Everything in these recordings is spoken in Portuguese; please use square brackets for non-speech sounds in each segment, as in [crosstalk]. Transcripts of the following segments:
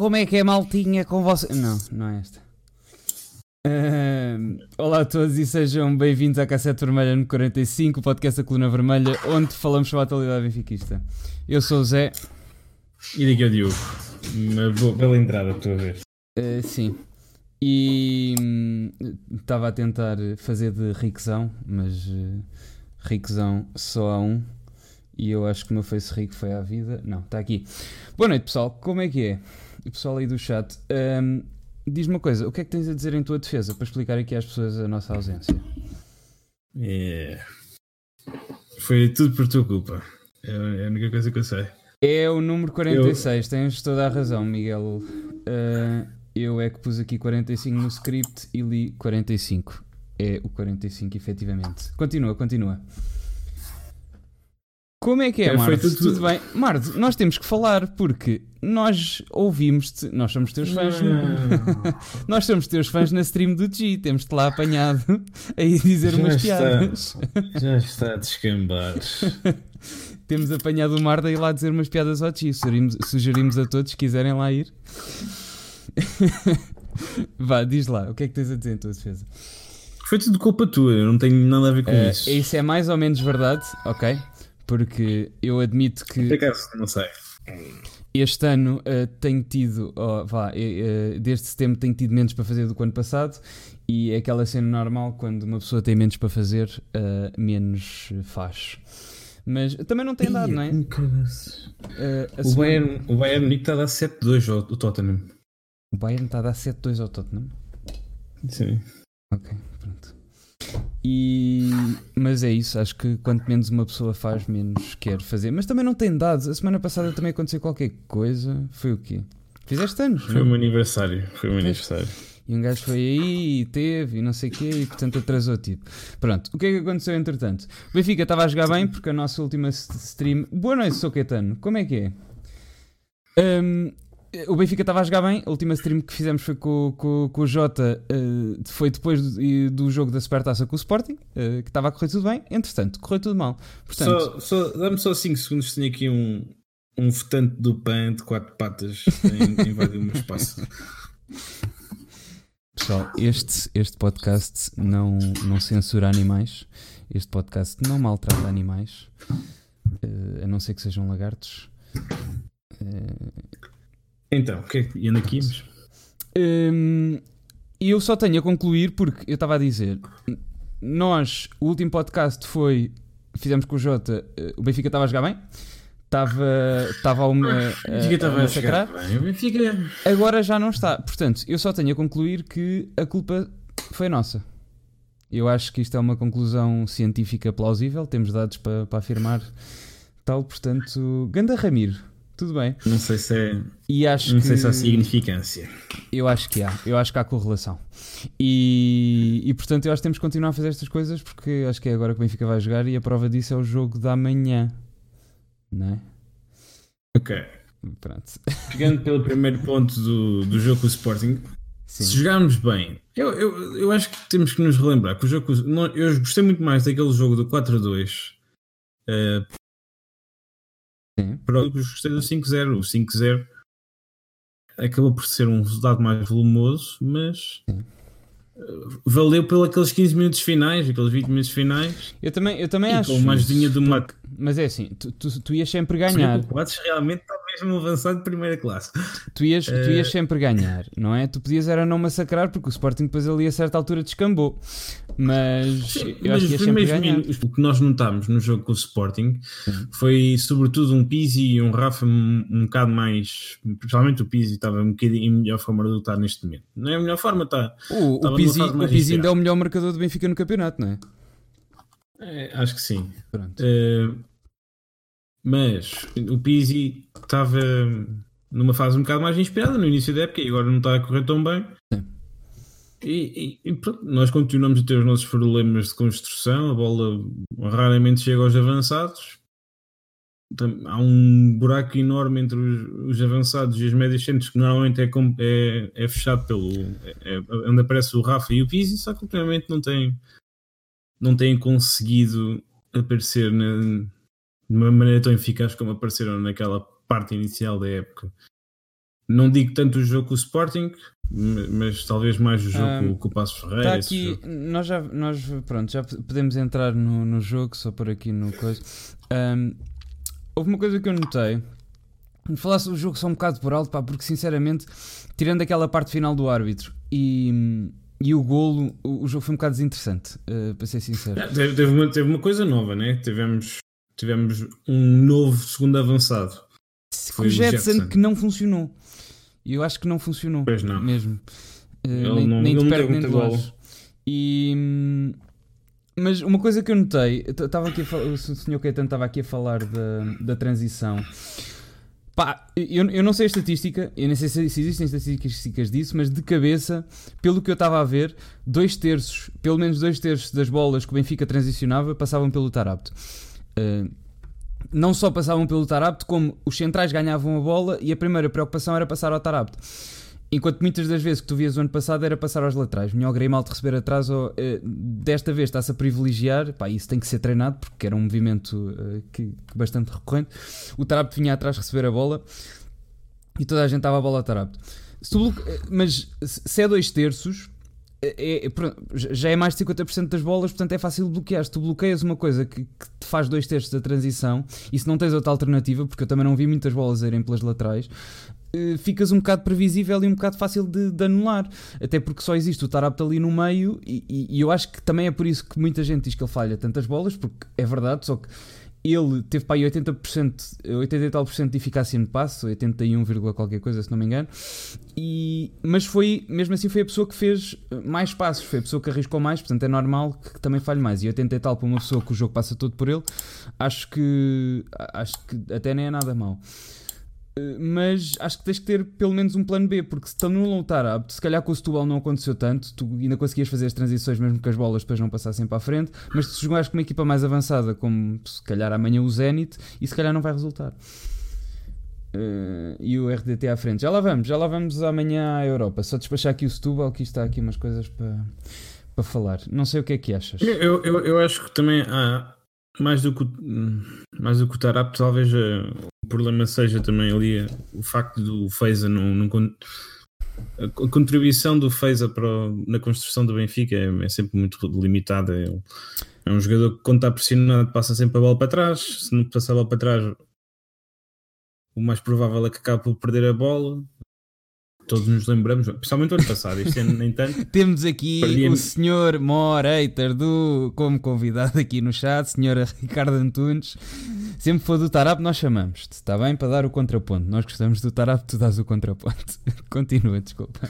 como é que é maltinha com você? Não, não é esta. Uh, olá a todos e sejam bem-vindos à Cassete Vermelha no 45, o podcast da Coluna Vermelha, onde falamos sobre a atualidade benfiquista. Eu sou o Zé. E é o Diogo. Uma boa, bela entrada, estou a ver. Uh, sim. E estava hum, a tentar fazer de riquezão, mas uh, riquezão só há um. E eu acho que o meu face rico foi à vida. Não, está aqui. Boa noite, pessoal. Como é que é? O pessoal aí do chat. Um, Diz-me uma coisa, o que é que tens a dizer em tua defesa para explicar aqui às pessoas a nossa ausência? É... Foi tudo por tua culpa. É, é a única coisa que eu sei. É o número 46, eu... tens toda a razão, Miguel. Uh, eu é que pus aqui 45 no script e li 45. É o 45, efetivamente. Continua, continua. Como é que é, é Mardo? Tudo... tudo... bem? Mardo, nós temos que falar porque nós ouvimos-te, nós somos teus fãs. nós somos teus fãs na stream do G, temos-te lá apanhado aí dizer já umas está, piadas. Já está a descambar. [laughs] temos apanhado o Mardo a ir lá dizer umas piadas ao G. Sugerimos, sugerimos a todos, se quiserem lá ir. [laughs] Vá, diz lá, o que é que tens a dizer em tua defesa? Foi tudo culpa tua, eu não tenho nada a ver com uh, isso. Isso é mais ou menos verdade, ok? porque eu admito que. não sei. Este ano uh, tenho tido, oh, vá, uh, desde setembro tenho tido menos para fazer do que o ano passado e é aquela cena normal quando uma pessoa tem menos para fazer, uh, menos faz. Mas também não tem dado, não é? Uh, o, Bayern, o Bayern Munique está a dar 7-2 ao, ao Tottenham. O Bayern está a dar 7-2 ao Tottenham? Sim. Ok. E, mas é isso, acho que quanto menos uma pessoa faz, menos quer fazer. Mas também não tem dados. A semana passada também aconteceu qualquer coisa. Foi o quê? Fizeste anos? Foi o meu aniversário. Foi o meu aniversário. E um gajo foi aí e teve e não sei o quê e portanto atrasou tipo. Pronto, o que é que aconteceu entretanto? O Benfica estava a jogar bem porque a nossa última stream. Boa noite, sou Caetano. Como é que é? Um, o Benfica estava a jogar bem. A última stream que fizemos foi com, com, com o Jota. Uh, foi depois do, do, jogo da Supertaça com o Sporting, uh, que estava a correr tudo bem. Entretanto, correu tudo mal. Portanto, só, só, Dá-me só 5 segundos. Tenho aqui um, um votante do PAN de quatro patas a invadir o meu espaço. [laughs] Pessoal, este, este podcast não, não censura animais. Este podcast não maltrata animais. Uh, a não ser que sejam lagartos. Então, o que é que anda aqui? Hum, eu só tenho a concluir porque eu estava a dizer, nós, o último podcast foi, fizemos com o Jota, eh, o Benfica estava a jogar bem, estava, estava a uma. O Benfica estava a jogar bem, o Benfica. Agora já não está. Portanto, eu só tenho a concluir que a culpa foi nossa. Eu acho que isto é uma conclusão científica plausível, temos dados para, para afirmar tal, portanto, Ganda Ramiro tudo bem. Não sei se é. E acho não que... sei se há significância. Eu acho que há. Eu acho que há correlação. E, e portanto eu acho que temos que continuar a fazer estas coisas porque acho que é agora que o Benfica vai jogar e a prova disso é o jogo da manhã. Não é? Ok. Pronto. Pegando pelo primeiro ponto do, do jogo com o Sporting, Sim. se jogarmos bem, eu, eu, eu acho que temos que nos relembrar que o jogo. Eu gostei muito mais daquele jogo do 4-2. Uh, Sim. Pronto, gostei do 5-0. O 5-0 acabou por ser um resultado mais volumoso, mas Sim. Valeu pelos aqueles 15 minutos finais, aqueles 20 minutos finais. Eu também, eu também e acho. Com uma ajudinha do Mac. Mas é assim, tu, tu, tu ias sempre ganhar. O realmente está mesmo avançado de primeira classe. Tu ias, uh... tu ias eh, sempre ganhar, não é? Tu podias era não massacrar, porque o Sporting depois ali a certa altura descambou. Mas Sim, eu mas acho que ias sempre ganhar. o que nós notámos no jogo com o Sporting Sim. foi sobretudo um Pizzi e um Rafa um, um bocado mais. Principalmente o Pizzi estava um bocadinho em melhor forma de lutar neste momento. Não é a melhor forma, está. O, o Pizzi, o Pizzi ainda é o melhor marcador do Benfica no campeonato, não é? É, acho que sim. Uh, mas o Pizzi estava numa fase um bocado mais inspirada no início da época e agora não está a correr tão bem. Sim. E, e, e pronto, nós continuamos a ter os nossos problemas de construção, a bola raramente chega aos avançados. Há um buraco enorme entre os, os avançados e os médios centros que normalmente é, é, é fechado pelo. É, é, onde aparece o Rafa e o Pizzi, só que ultimamente não tem não têm conseguido aparecer na, de uma maneira tão eficaz como apareceram naquela parte inicial da época. não digo tanto o jogo com o Sporting, mas talvez mais o jogo um, com o Passo Ferreira. Está aqui, nós já, nós, pronto, já podemos entrar no, no jogo, só por aqui no coisa. Um, houve uma coisa que eu notei. Falar sobre o jogo só um bocado por alto, pá, porque sinceramente, tirando aquela parte final do árbitro e, e o golo, o, o jogo foi um bocado desinteressante, uh, para ser sincero. É, teve, teve, uma, teve uma coisa nova, né? Tivemos, tivemos um novo segundo avançado. Foi o Jetson, Jetson que não funcionou. E eu acho que não funcionou. Pois não. Mesmo. Uh, nem não, nem de perto nem de longe. E. Mas uma coisa que eu notei, estava aqui o Sr. Caetano estava aqui a falar da, da transição. Pá, eu, eu não sei a estatística, eu nem sei se, se existem estatísticas disso, mas de cabeça, pelo que eu estava a ver, dois terços, pelo menos dois terços das bolas que o Benfica transicionava passavam pelo Tarapto. Uh, não só passavam pelo Tarapto, como os centrais ganhavam a bola e a primeira preocupação era passar ao Tarapto. Enquanto muitas das vezes que tu vias o ano passado era passar aos laterais. Melhor mal de receber atrás, ou, eh, desta vez está-se a privilegiar. Pá, isso tem que ser treinado porque era um movimento uh, que, bastante recorrente. O Tarapto vinha atrás receber a bola e toda a gente estava a bola ao Tarapto. Eh, mas se é dois terços, é, é, já é mais de 50% das bolas, portanto é fácil bloquear. Se tu bloqueias uma coisa que, que, te faz dois terços da transição e se não tens outra alternativa, porque eu também não vi muitas bolas irem pelas laterais, eh, ficas um bocado previsível e um bocado fácil de, de anular. Até porque só existe o Tarapto ali no meio e, e, e eu acho que também é por isso que muita gente diz que ele falha tantas bolas, porque é verdade, só que ele teve para aí 80%, 80 e tal por cento de eficácia no passe, 81, qualquer coisa, se não me engano. E, mas foi, mesmo assim, foi a pessoa que fez mais passos, foi a pessoa que arriscou mais, portanto é normal que, que também falhe mais. E 80 e tal para uma pessoa que o jogo passa todo por ele, acho que, acho que até nem é nada mal. Eh, mas acho que tens que ter pelo menos um plano B, porque se estão no lutar apto, se calhar com o Setúbal não aconteceu tanto, tu ainda conseguias fazer as transições mesmo que as bolas depois não passassem para a frente, mas se jogares com uma equipa mais avançada, como se calhar amanhã o Zenit, e se calhar não vai resultar. Uh, e o RDT à frente. Já lá vamos, já lá vamos amanhã à Europa. Só despachar aqui o Setúbal, que está aqui umas coisas para, para falar. Não sei o que é que achas. Eu, eu, eu acho que também há, mais do que, mais do que o Tarap, talvez o problema seja também ali o facto do Feiza não, não a contribuição do Feiza para na construção do Benfica é, é sempre muito limitada. É, é, um jogador que quando está pressionado passa sempre a bola para trás. Se não passar a bola para trás, o mais provável é que acabe por perder a bola todos nos lembramos, principalmente o ano passado, este ano nem tanto. [laughs] Temos aqui o senhor Moreiter do, como convidado aqui no chat, senhora Ricardo Antunes. Sempre for do Tarap, nós chamamos-te, está bem? Para dar o contraponto. Nós gostamos do Tarap, tu dás o contraponto. [laughs] Continua, desculpa.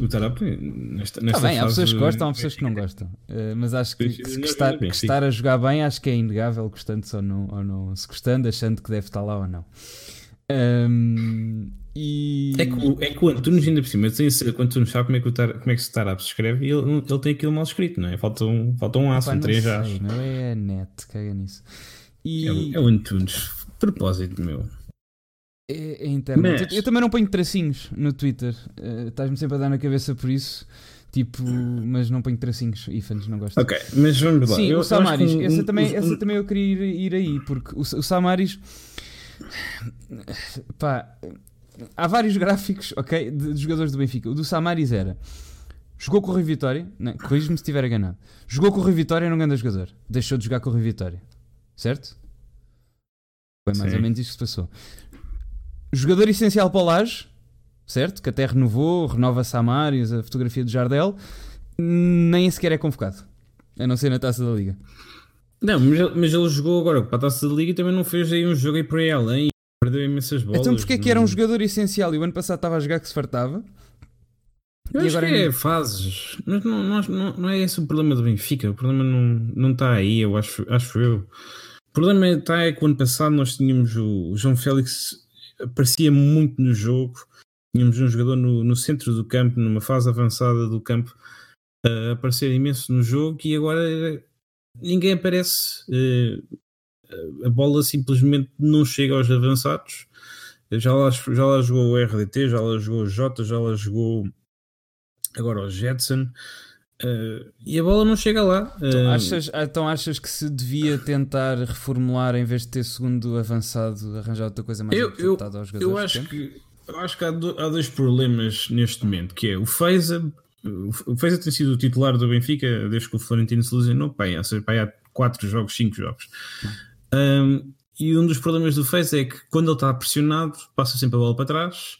o Tarap, nesta, nesta tá bem, há pessoas que gostam, há pessoas que não gostam. Uh, mas acho que, que, que, estar, que, estar, a jogar bem, acho que é inegável, gostando ou não, ou não. Se gostando, achando que deve estar lá ou não. Um, e... É, que, é que o Antunes ainda por cima, tem, quando Antunes sabe como é que, o tar, como é que se Tarap se escreve, ele, ele tem aquilo mal escrito, não é? Falta um, falta um aço, um três As. Não é net, caga nisso. E... É, o, é o Antunes, propósito meu. É, é internet. Mas... Eu, eu, também não ponho tracinhos no Twitter. Uh, Estás-me sempre a dar na cabeça por isso. Tipo, mas não ponho tracinhos e fãs não gostam. Ok, mas vamos lá. Sim, eu, o Samaris, um, essa, também, um, essa também eu queria ir, ir aí, porque o, o Samaris. Pá, há vários gráficos, ok, de, de, jogadores do Benfica. O do Samaris era jogou com o Rui Vitória, corrijo-me se estiver enganado. Jogou com o Rui Vitória e não ganha jogador. Deixou de jogar com o Rui Vitória, certo? Foi mais Sim. ou menos isto que se passou. Jogador essencial para o Laje, certo? Que até renovou, renova Samaris, a fotografia do Jardel, nem sequer é convocado, a não ser na taça da Liga. Não, mas, ele jogou agora para a taça da Liga e também não fez aí um jogo aí por aí além. Perdeu imensas bolas. Então porquê é que era um jogador essencial e o ano passado estava a jogar que se fartava? Eu e acho agora que é fases. Mas não, não, não, não, é esse o problema do Benfica. O problema não, não está aí, eu acho, acho eu. O problema está é que o ano passado nós tínhamos o, o João Félix aparecia muito no jogo. Tínhamos um jogador no, no centro do campo, numa fase avançada do campo, a aparecer imenso no jogo e agora ninguém aparece. Uh, a bola simplesmente não chega aos avançados. Já lá, já lá jogou o RDT, já lá jogou o Jota, já lá jogou agora o Jetson. Uh, e a bola não chega lá. Então, uh, achas, então achas que se devia tentar reformular em vez de ter segundo avançado, arranjar outra coisa mais eu, eu, aos jogadores? Eu acho que, eu acho que há, do, há, dois problemas neste momento, que é o Feiza. O Feiza tem sido o titular do Benfica desde que o Florentino se lesionou, bem, ou seja, bem, há 4 jogos, 5 jogos. Um, e um dos problemas do Feiza é que quando ele está pressionado, passa sempre a bola para trás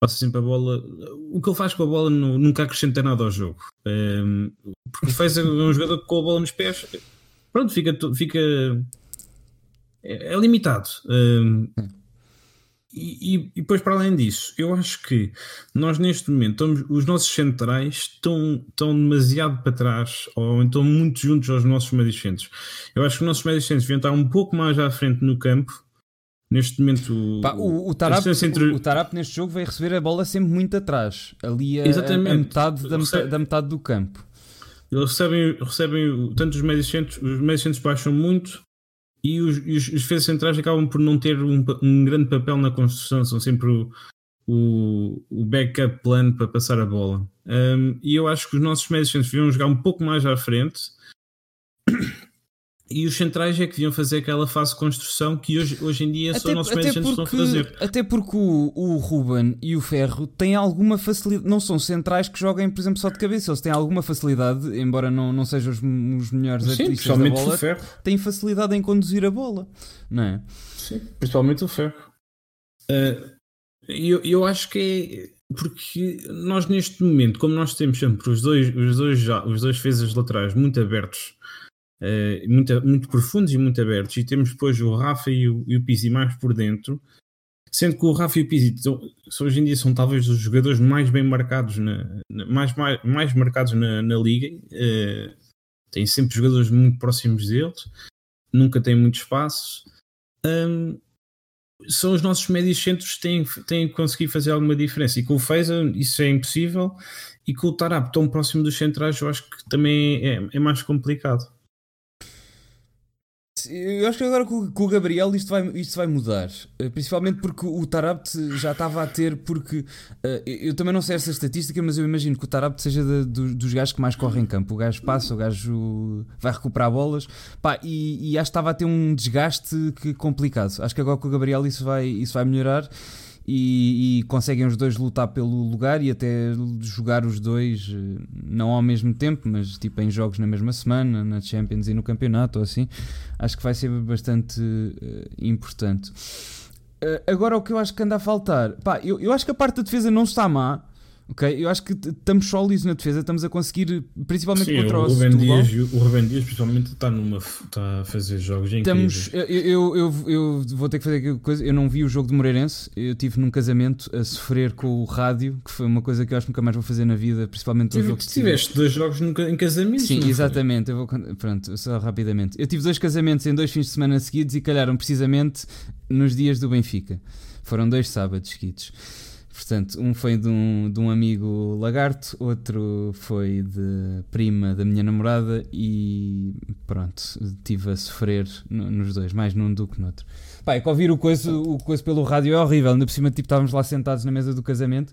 passa sempre a bola. O que ele faz com a bola nunca acrescenta nada ao jogo. Um, porque faz é um jogador com a bola nos pés, pronto, fica. fica é, é limitado. Um, e, e, depois, para além disso, eu acho que nós neste momento, estamos, os nossos centrais estão, estão demasiado para trás, ou então muito juntos aos nossos médios centros. Eu acho que os nossos médios centros deviam estar um pouco mais à frente no campo Neste momento, Pá, o, o, Tarap, entre... o, o Tarap neste jogo vai receber a bola sempre muito atrás, ali a, a, a metade, da, Recebe... da, metade do campo. Eles recebem, recebem tanto os médios centros, os médios centros baixam muito e os, os, os defesas centrais acabam por não ter um, um, grande papel na construção, são sempre o, o, o backup plano para passar a bola. Um, e eu acho que os nossos médios centros deviam jogar um pouco mais à frente e os centrais é que deviam fazer aquela fase de construção que hoje, hoje em dia até, só nossos médios estão a fazer. Até porque o, o Ruben e o Ferro têm alguma facilidade, não são centrais que joguem, por exemplo, só de cabeça, eles têm alguma facilidade, embora não, não sejam os, os melhores Sim, artistas da bola, têm facilidade em conduzir a bola, não é? Sim, principalmente o Ferro. Uh, eu, eu acho que é porque nós neste momento, como nós temos sempre os dois, os dois, já, os dois defesas laterais muito abertos uh, muito, muito profundos e muito abertos, e temos depois o Rafa e o, e o Pizzi mais por dentro, sendo que o Rafa e o Pizzi hoje em dia são talvez os jogadores mais bem marcados, na, na mais, mais, mais marcados na, na liga, uh, têm sempre jogadores muito próximos deles, nunca têm muito espaço. Um, são os nossos médios centros que têm, têm conseguido fazer alguma diferença. E com o Feza isso é impossível. E com o Tarap tão próximo dos centrais, eu acho que também é, é mais complicado. Eu acho que agora com, o Gabriel isto vai, isto vai mudar. Eh, principalmente porque o Tarabt já estava a ter. Porque uh, eu também não sei essa estatística, mas eu imagino que o Tarabt seja de, dos gajos que mais correm em campo. O gajo passa, o gajo vai recuperar bolas. Pá, e, e acho que estava a ter um desgaste que, complicado. Acho que agora com o Gabriel isso vai, isso vai melhorar e, e, conseguem os dois lutar pelo lugar e até jogar os dois, eh, não ao mesmo tempo, mas tipo em jogos na mesma semana, na Champions e no campeonato ou assim, acho que vai ser bastante uh, importante. Uh, agora o que eu acho que anda a faltar, pá, eu, eu acho que a parte da defesa não está má, Ok, eu acho que estamos sólidos na defesa, estamos a conseguir, principalmente Sim, contra o, o Dias, o Ruben Dias principalmente está, numa, está a fazer jogos incríveis. Estamos, eu, eu, eu, eu, vou ter que fazer aquela coisa, eu não vi o jogo de Moreirense, eu estive num casamento a sofrer com o rádio, que foi uma coisa que eu acho que nunca mais vou fazer na vida, principalmente no jogo tiveste dois jogos em casamento. Sim, exatamente, eu vou, pronto, só rapidamente. Eu tive dois casamentos em dois fins de semana seguidos e calharam precisamente nos dias do Benfica. Foram dois sábados seguidos. Portanto, um foi de um, de um amigo lagarto, outro foi de prima da minha namorada e pronto, estive a sofrer no, nos dois, mais num do que no outro. Pá, é que ouvir o coisa, o coisa pelo rádio é horrível, ainda por cima tipo, estávamos lá sentados na mesa do casamento,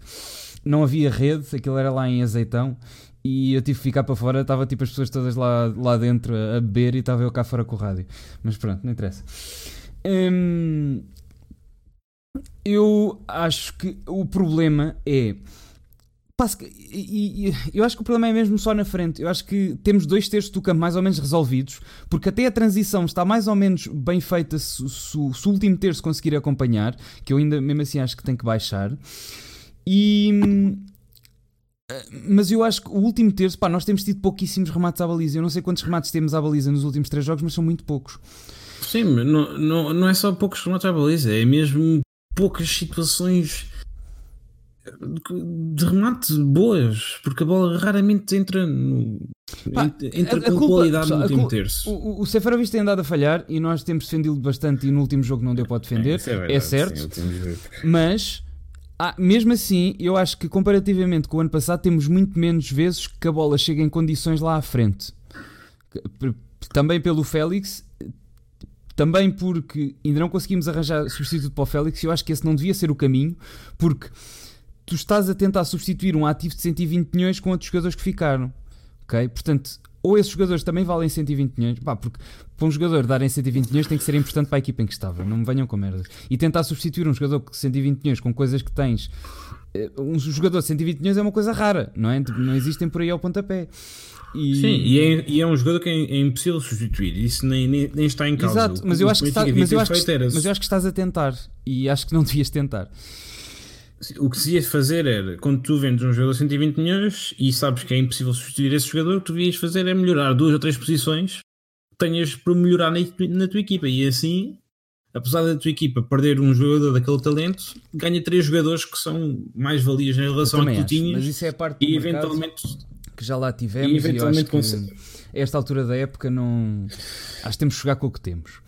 não havia rede, aquilo era lá em azeitão e eu tive que ficar para fora, estava tipo as pessoas todas lá, lá dentro a beber e estava eu cá fora com o rádio. Mas pronto, não interessa. Hum, eu acho que o problema é. E, eu acho que o problema é mesmo só na frente. Eu acho que temos dois terços do campo mais ou menos resolvidos, porque até a transição está mais ou menos bem feita se, se, se o último terço conseguir acompanhar, que eu ainda mesmo assim acho que tem que baixar. E. Mas eu acho que o último terço, pá, nós temos tido pouquíssimos remates à baliza. Eu não sei quantos remates temos à baliza nos últimos três jogos, mas são muito poucos. Sim, não, não, não é só poucos remates à baliza, é mesmo poucas situações de remate boas, porque a bola raramente entra, no, Pá, entra a, a com culpa, qualidade no último terço. O, o Seferovic tem andado a falhar e nós temos defendido bastante e no último jogo não deu para defender, é, é, verdade, é certo, sim, mas ah, mesmo assim eu acho que comparativamente com o ano passado temos muito menos vezes que a bola chega em condições lá à frente. Também pelo Félix também porque ainda não conseguimos arranjar substituto para o Félix e eu acho que esse não devia ser o caminho, porque tu estás a tentar substituir um ativo de 120 milhões com outros jogadores que ficaram. ok? Portanto, ou esses jogadores também valem 120 milhões, pá, porque para um jogador darem 120 milhões tem que ser importante para a equipa em que estava, não me venham com merda. E tentar substituir um jogador de 120 milhões com coisas que tens. Eh, um jogador de 120 milhões é uma coisa rara, não é? Tipo, não existem por aí ao pontapé. E... Sim, e é, e é, um jogador que é, é, impossível substituir, isso nem, nem, nem está em causa. Exato, mas eu, acho que está, mas, eu acho que, mas eu acho que estás a tentar e acho que não devias tentar. O que se ia fazer era, quando tu vendes um jogador de 120 milhões e sabes que é impossível substituir esse jogador, o que tu devias fazer é melhorar duas ou três posições que tenhas para melhorar na, na tua equipa. E assim, apesar da tua equipa perder um jogador daquele talento, ganha três jogadores que são mais valias em relação ao que tu tinhas. É a e eventualmente que já lá tivemos. E eventualmente e a esta altura da época não. Acho que temos que jogar com o que temos.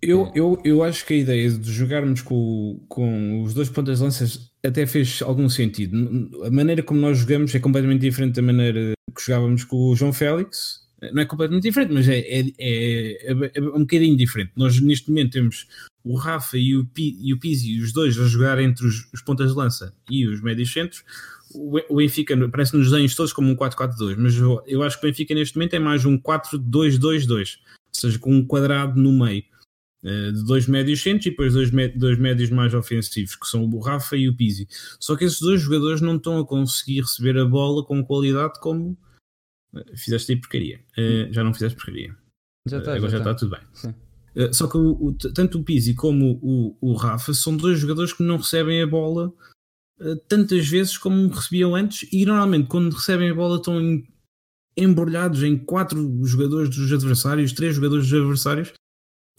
Eu, eu, eu acho que a ideia de jogarmos com, com os dois pontas de lanças até fez algum sentido. A maneira como nós jogamos é completamente diferente da maneira que jogávamos com o João Félix. Não é completamente diferente, mas é, é, é, é um bocadinho diferente. Nós neste momento temos o Rafa e o, P, e o Pizzi, os dois a jogar entre os, os pontas de lança e os médios centros. O, Benfica parece nos desenhos todos como um 4-4-2, mas eu, eu acho que o Benfica neste momento é mais um 4-2-2-2, ou seja, com um quadrado no meio eh, de dois médios centros e depois dois, dois médios mais ofensivos, que são o Rafa e o Pizzi. Só que esses dois jogadores não estão a conseguir receber a bola com qualidade como eh, fizeste aí porcaria. Uh, já não fizeste porcaria. Já agora já, está tudo bem. Uh, só que o, o, tanto o Pizzi como o, o, Rafa são dois jogadores que não recebem a bola tantas vezes como recebiam antes e normalmente quando recebem a bola estão em, embrulhados em quatro jogadores dos adversários, três jogadores dos adversários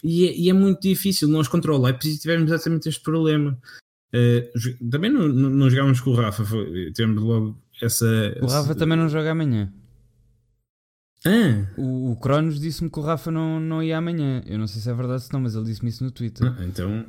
e é, e é, muito difícil. Nós contra o Leipzig tivemos exatamente este problema. Uh, também não, não, não jogámos com o Rafa, foi, tivemos logo essa. O Rafa essa... também não joga amanhã. Ah. O, o Cronos disse-me que o Rafa não, não ia amanhã. Eu não sei se é verdade ou não, mas ele disse-me isso no Twitter. Ah, então.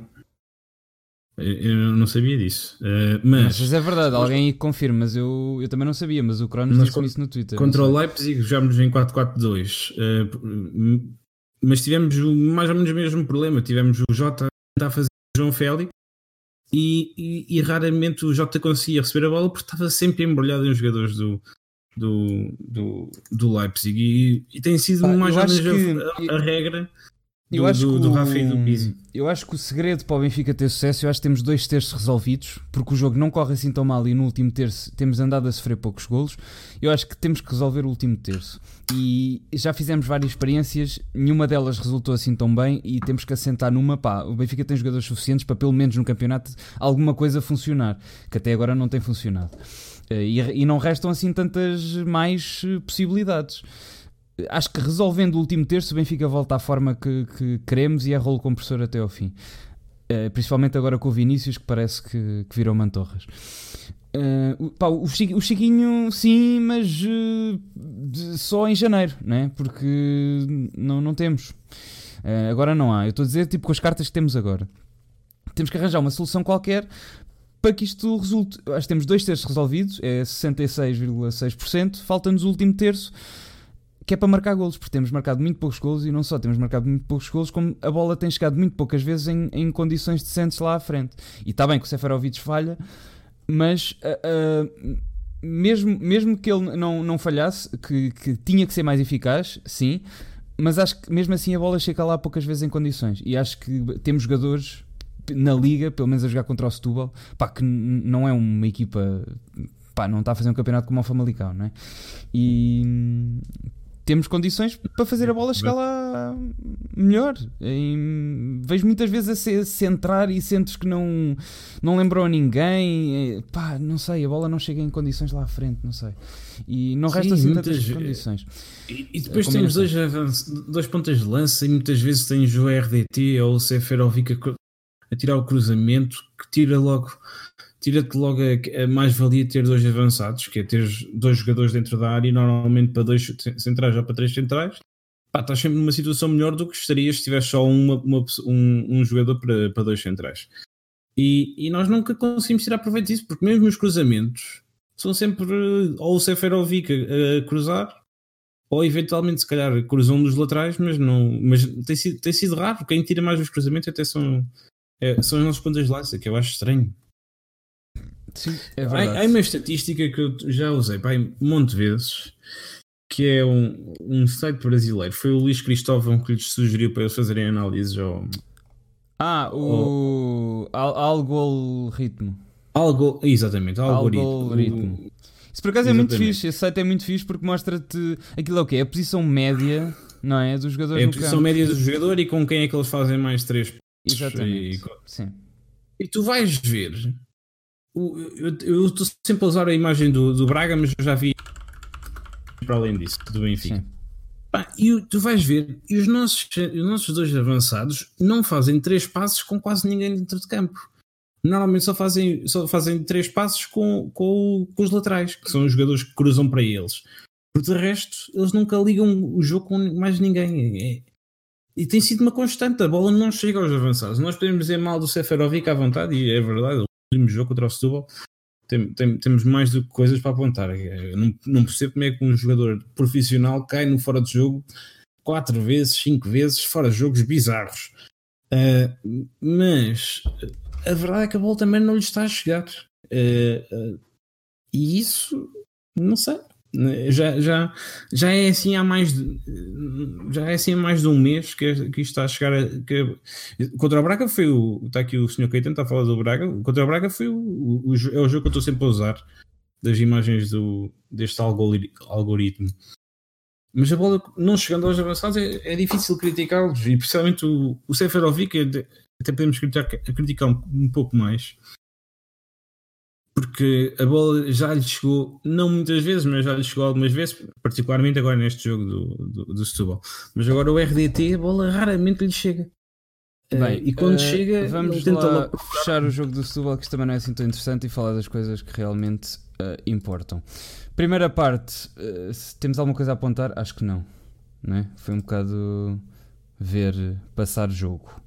Eu não sabia disso. Uh, mas, mas é verdade, alguém confirma, mas eu, eu também não sabia. Mas o Cronos disse-me isso no Twitter. Contra o Leipzig jogámos em 4-4-2. Uh, mas tivemos mais ou menos o mesmo problema. Tivemos o Jota a tentar fazer o João Félix e, e, e, raramente o Jota conseguia receber a bola porque estava sempre embrulhado em jogadores do, do, do, do Leipzig e, e tem sido ah, mais ou menos a, a, regra eu do, acho do, que do Rafa e do Pizzi. Eu acho que o segredo para o Benfica ter sucesso, eu acho que temos dois terços resolvidos, porque o jogo não corre assim tão mal e no último terço temos andado a sofrer poucos golos. Eu acho que temos que resolver o último terço. E já fizemos várias experiências, nenhuma delas resultou assim tão bem e temos que assentar numa. Pá, o Benfica tem jogadores suficientes para pelo menos no campeonato alguma coisa funcionar, que até agora não tem funcionado. Eh, e, e não restam assim tantas mais eh, possibilidades acho que resolvendo o último terço, o Benfica volta à forma que, que queremos e é rolo compressor até ao fim. Uh, principalmente agora com o Vinícius, que parece que, que virou Mantorras. Uh, pá, o, Chiquinho, o, Chiquinho, sim, mas uh, só em janeiro, né? porque não, não temos. Agora não há. Eu estou a dizer, tipo, com as cartas que temos agora. Temos que arranjar uma solução qualquer para que isto resulte. Acho que temos dois terços resolvidos, é 66,6%. Falta-nos o último terço que é para marcar golos, porque temos marcado muito poucos golos e não só temos marcado muito poucos golos, como a bola tem chegado muito poucas vezes em, em condições decentes lá à frente. E está bem que o Seferovic falha, mas uh, uh, mesmo, mesmo que ele não, não falhasse, que, que tinha que ser mais eficaz, sim, mas acho que mesmo assim a bola chega lá poucas vezes em condições. E acho que temos jogadores na liga, pelo menos a jogar contra o Setúbal, pá, que não é uma equipa pá, não está a fazer um campeonato como o Famalicão, não é? E temos condições para fazer a bola chegar lá melhor. E vejo muitas vezes a se centrar e sentes que não, não lembrou a ninguém. Pá, não sei, a bola não chega em condições lá à frente, não sei. E não resta assim tantas condições. E, e depois temos dois, dois pontas de lança e muitas vezes tens o RDT ou o Seferovic a tirar o cruzamento que tira logo tira-te logo a, a mais-valia ter dois avançados, que é ter dois jogadores dentro da área, normalmente para dois centrais ou para três centrais. Pá, estás sempre numa situação melhor do que estarias se tivesse só uma, uma, um, um jogador para, para dois centrais. E, e nós nunca conseguimos tirar proveito disso, porque mesmo os cruzamentos são sempre ou o Seferovic a, a cruzar, ou eventualmente se calhar cruzam um dos laterais, mas não mas tem sido, tem sido raro, quem tira mais os cruzamentos até são, é, são os nossos pontas de lança, que eu acho estranho. Sim, é verdade. Há, há uma estatística que eu já usei pai, um monte de vezes, que é um, um site brasileiro. Foi o Luís Cristóvão que lhes sugeriu para eles fazerem análises ao. Ah, o. Al algoritmo. Algo, exatamente, algoritmo. algoritmo. Isso por acaso é muito fixe. Esse site é muito fixe porque mostra-te aquilo é o quê? É a posição média, não é? Dos jogadores. É a posição campo. média do jogador e com quem é que eles fazem mais três Exatamente. E, Sim. e tu vais ver. Eu estou sempre a usar a imagem do, do Braga, mas eu já vi para além disso, do Benfica. Pá, e tu vais ver, e os nossos, os nossos dois avançados não fazem três passos com quase ninguém dentro de campo. Normalmente só fazem, só fazem três passos com, com, com os laterais, que são os jogadores que cruzam para eles. Por de resto, eles nunca ligam o jogo com mais ninguém. É, e tem sido uma constante, a bola não chega aos avançados. Nós podemos dizer mal do Seferovic à vontade, e é verdade, último jogo contra o Setúbal tem, tem, temos mais do que coisas para apontar. Eu não, não percebo como é que um jogador profissional cai no fora de jogo quatro vezes, cinco vezes, fora de jogos bizarros. Uh, mas a verdade é que a bola também não lhe está a chegar. Uh, uh, e isso, não sei. Já, já, já é assim há mais de, já é assim há mais de um mês que, que isto está a chegar a, que, contra o Braga foi o está aqui o Sr. Caetano está a falar do Braga contra o Braga foi o, o, o, é o jogo que eu estou sempre a usar das imagens do, deste algoritmo mas a bola não chegando aos avançados é, é difícil criticá-los e principalmente o, o Seferovic até podemos criticar, criticar um, um pouco mais porque a bola já lhe chegou, não muitas vezes, mas já lhe chegou algumas vezes, particularmente agora neste jogo do, do, do Setúbal. Mas agora o RDT, a bola raramente lhe chega. Eh, Bem, uh, e quando uh, chega, vamos lá fechar o jogo do Setúbal, que isto também não é assim tão interessante, e falar das coisas que realmente uh, importam. Primeira parte, temos alguma coisa a apontar? Acho que não. não é? Foi um bocado ver passar jogo.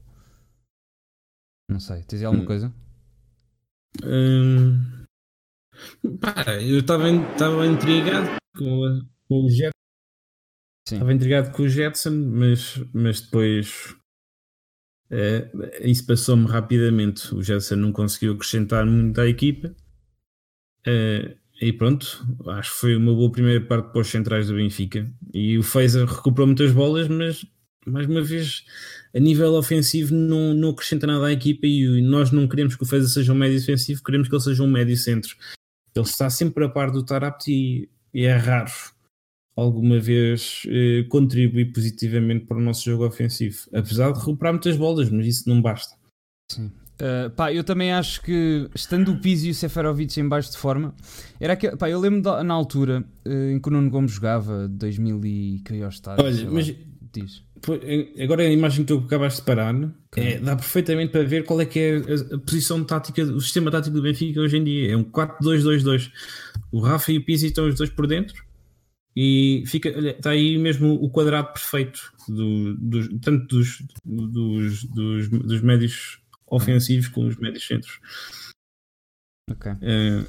Não sei, tens alguma hum. coisa? Hum, pá, eu estava intrigado com, com o Jetson. Estava intrigado com o Jetson, mas, mas depois é, isso passou-me rapidamente. O Jetson não conseguiu acrescentar muito à equipa. É, e pronto, acho que foi uma boa primeira parte para os centrais do Benfica. E o Feza recuperou muitas bolas, mas mais uma vez a nível ofensivo não, não acrescenta nada à equipa e nós não queremos que o Feza seja um médio defensivo, queremos que ele seja um médio centro. Ele está sempre a par do Tarapt e, e é raro alguma vez eh, contribuir positivamente para o nosso jogo ofensivo. Apesar de recuperar muitas bolas, mas isso não basta. Sim. Uh, pá, eu também acho que estando o Pizzi e o Seferovic em baixo de forma, era que, pá, eu lembro da, na altura uh, em que o Nuno Gomes jogava, 2000 e que eu estádio. Olha, mas diz agora a imagem que tu acabaste de parar é, dá perfeitamente para ver qual é que é a, posição tática, o sistema tático do Benfica hoje em dia. É um 4-2-2-2. O Rafa e o Pizzi estão os dois por dentro e fica, olha, está aí mesmo o quadrado perfeito do, dos, tanto dos, dos, dos, dos médios ofensivos como dos médios centros. Ok. Uh,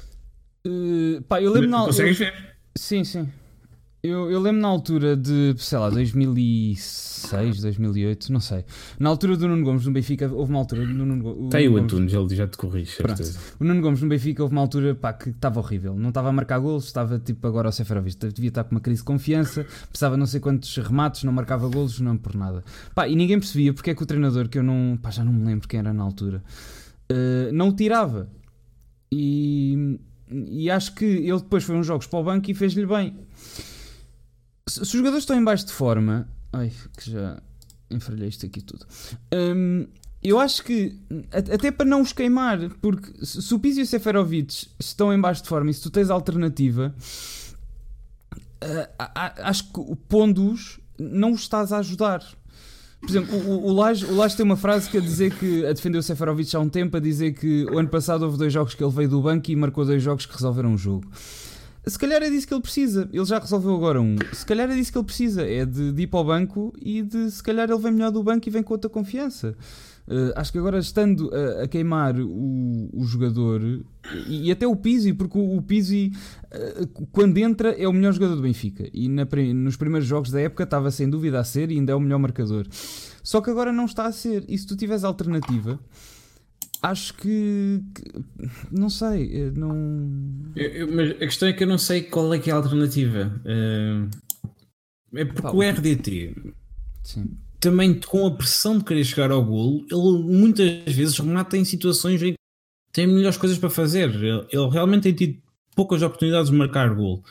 uh, pá, eu lembro Consegues ver? Sim, sim. Eu, eu lembro na altura de, sei lá, 2006, 2008, não sei. Na altura do Nuno Gomes no Benfica, houve uma altura. No Nuno, o Tem o Antunes, ele já te corrige, certeza. O Nuno Gomes no Benfica, houve uma altura pá, que estava horrível. Não estava a marcar golos, estava tipo agora ao Seferovic. Devia estar com uma crise de confiança, precisava não sei quantos remates, não marcava golos, não por nada. Pá, e ninguém percebia porque é que o treinador, que eu não. pá, já não me lembro quem era na altura, uh, não o tirava. E. E acho que ele depois foi uns jogos para o banco e fez-lhe bem se, os jogadores estão em baixo de forma. Ai, que já enfralhei isto aqui tudo. Um, eu acho que, até para não os queimar, porque se o Pizzi e o Seferovic estão em baixo de forma e se tu tens alternativa, uh, acho que pondo-os não os estás a ajudar. Por exemplo, o, o, Lage, o tem uma frase que a dizer que a defender o Seferovic há um tempo, a dizer que o ano passado houve dois jogos que ele veio do banco e marcou dois jogos que resolveram o jogo. Se calhar é disso que ele precisa. Ele já resolveu agora um. Se calhar é disso que ele precisa. É de, de ir para o banco e de se calhar ele vem melhor do banco e vem com outra confiança. Uh, acho que agora estando a, a queimar o, o jogador e, e, até o Pizzi, porque o, o Pizzi uh, quando entra é o melhor jogador do Benfica e na, nos primeiros jogos da época estava sem dúvida a ser e ainda é o melhor marcador. Só que agora não está a ser. E se tu tiveres alternativa, acho que, que, não sei, eh, não. Eu, eu, mas a questão é que eu não sei qual é que é a alternativa. Uh, É porque Pá, o RDT sim. também com a pressão de querer chegar ao golo, ele muitas vezes remata em situações em que tem melhores coisas para fazer. Ele, ele realmente tem tido poucas oportunidades de marcar golo.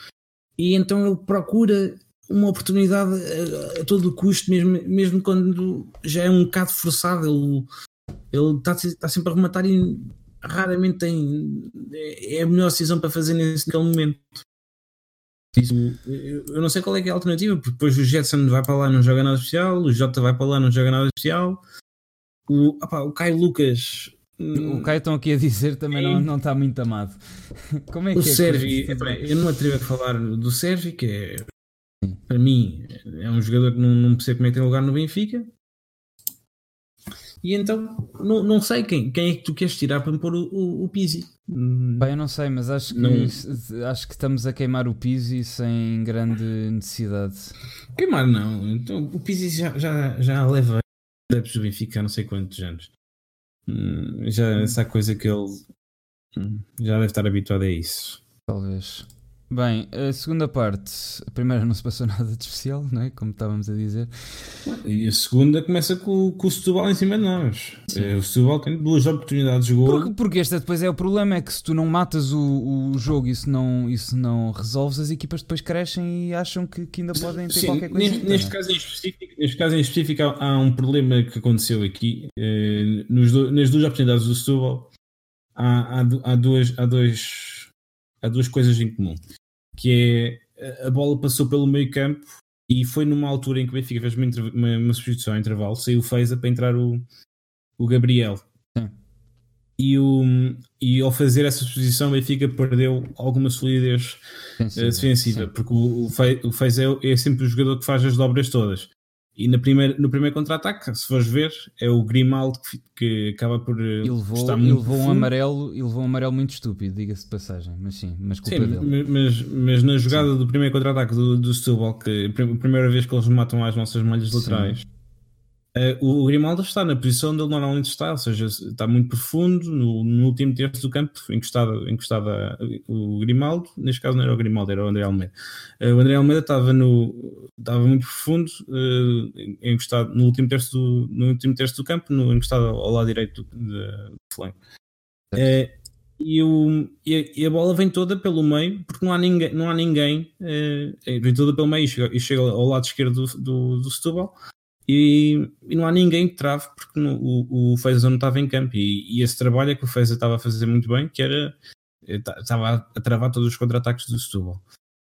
E então ele procura uma oportunidade a, a todo custo, mesmo, mesmo quando já é um bocado forçado. Ele, ele está, está sempre a rematar e raramente tem. É a melhor decisão para fazer nesse naquele momento. Eu não sei qual é, é a alternativa, porque depois o Jetson vai para lá não joga nada especial, o Jota vai para lá não joga nada especial, o, opa, o Caio Lucas. O Caio estão aqui a dizer também não, não está muito amado. [laughs] Como é que o é Sérgio, eu não atrevo a falar do Sérgio, que é para mim é um jogador que não, não percebo como é que tem lugar no Benfica. E então não, não sei quem, quem é que tu queres tirar para me pôr o, o, o Pizzi. Bem, eu não sei, mas acho que, não... acho que estamos a queimar o Pizzi sem grande necessidade. Queimar não, então, o Pizzi já, já, já leva adeptos do Benfica há não sei quantos anos. Hum, já essa coisa que ele hum, já deve estar habituado a isso. Talvez. Bem, a segunda parte, a primeira não se passou [laughs] nada de especial, não é? Como estávamos a dizer. E a segunda começa com, com o Setúbal em cima de nós. Sim. O Setúbal tem duas oportunidades de gol. Porque, porque este depois é o problema, é que se tu não matas o, o jogo e se não, e se não resolves, as equipas depois crescem e acham que, que ainda podem ter Sim, qualquer coisa. Neste, neste, caso em específico, neste caso em específico há, há um problema que aconteceu aqui. Eh, nos do, nas duas oportunidades do Setúbal há, há, há, duas, há dois há duas coisas em comum. Que é a bola passou pelo meio campo e foi numa altura em que o Benfica fez uma, uma, uma substituição a intervalo, saiu o Feiza para entrar o, o Gabriel. Sim. E, o, e ao fazer essa substituição, o Benfica perdeu alguma solidez defensiva, sim. porque o, o Feiza é, é sempre o jogador que faz as dobras todas. E na primeira, no primeiro contra-ataque, se fores ver, é o Grimaldo que, que acaba por eh, ele levou, estar muito levou um amarelo Ele levou um amarelo muito estúpido, diga-se de passagem, mas sim, mas culpa sim, dele. Mas, mas na jogada sim. do primeiro contra-ataque do, do Setúbal, que a primeira vez que eles matam as nossas malhas laterais, Uh, o Grimaldo está na posição onde ele normalmente está, ou seja, está muito profundo, no, no último terço do campo, encostado, encostado a, o Grimaldo, neste caso não era o Grimaldo, era o André Almeida. Uh, o André Almeida estava, no, estava muito profundo, uh, encostado no último terço do, no último terço do campo, no, encostado ao lado direito do, do flanco. E, o, e, a, e, a, bola vem toda pelo meio, porque não há ninguém, não há ninguém vem toda pelo meio e chega, e chega ao lado esquerdo do, do, do Setúbal e, e, não há ninguém que trave porque no, o, o Feza não estava em campo. E, e, esse trabalho é que o Feza estava a fazer muito bem que era eh, estava a travar todos os contra-ataques do Setúbal.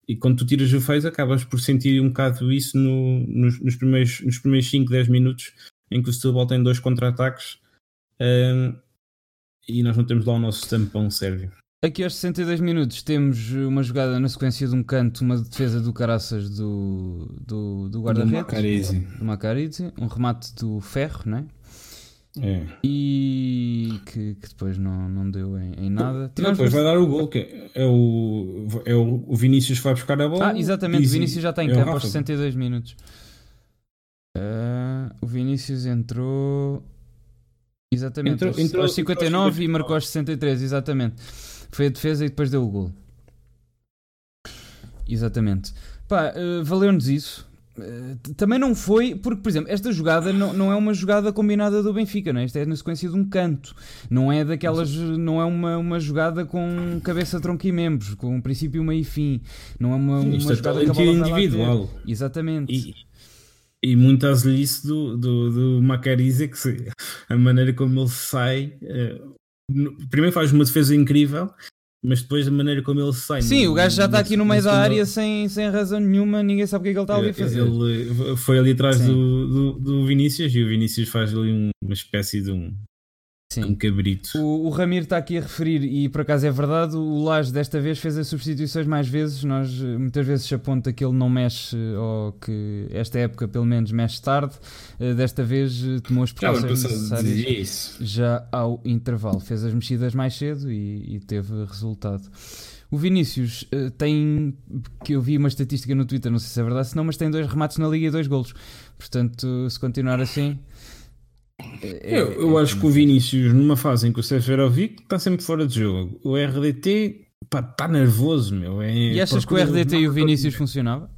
E quando tu tiras o Feza acabas por sentir um bocado isso no, nos, nos, primeiros, nos primeiros 5, 10 minutos em que o Setúbal tem dois contra-ataques um, e nós não temos lá o nosso tampão sérvio Aqui aos 62 minutos temos uma jogada na sequência de um canto, uma defesa do Caraças do, do, do guarda-redes. Do Macarizi. Um remate do Ferro, não é? E que, que, depois não, não deu em, em nada. Não, depois vai dar o gol, que é o, é o, Vinícius que vai buscar a bola. Ah, exatamente, o Vinícius já está em é campo aos 62 minutos. Uh, o Vinícius entrou. Exatamente, entrou, aos, entrou, aos 59 entrou e marcou aos 63, exatamente. Foi a defesa e depois deu o gol. Exatamente. Pá, uh, valeu-nos isso. Uh, também não foi, porque, por exemplo, esta jogada não, não é uma jogada combinada do Benfica, não é? Esta é na sequência de um canto, não é daquelas, não é uma, uma jogada com cabeça, tronco e membros, com um princípio, meio e fim, não é uma, uma é jogada que individual. Exatamente. E, e muito azelice do, do, do Macarize, que se, a maneira como ele sai, uh, primeiro faz uma defesa incrível, mas depois a maneira como ele sai. Sim, no, o gajo já está aqui no meio da área sem, sem razão nenhuma, ninguém sabe o que é que ele está ali a fazer. Ele foi ali atrás do, do, do, Vinícius e o Vinícius faz ali uma espécie de um, Sim. Um cabrito. O, o Ramiro está aqui a referir, e por acaso é verdade, o Lage desta vez fez as substituições mais vezes. Nós muitas vezes se aponta que ele não mexe, ou que esta época pelo menos mexe tarde. Eh, desta vez eh, tomou as precauções necessárias já ao intervalo. Fez as mexidas mais cedo e, e teve resultado. O Vinícius tem, que eu vi uma estatística no Twitter, não sei se é verdade, se não, mas tem dois remates na liga e dois golos. Portanto, se continuar assim, é, eu, eu é, acho que o Vinícius, numa fase em que o Seferovic está sempre fora de jogo, o RDT está nervoso, meu. É e achas que o RDT e o Vinícius funcionava?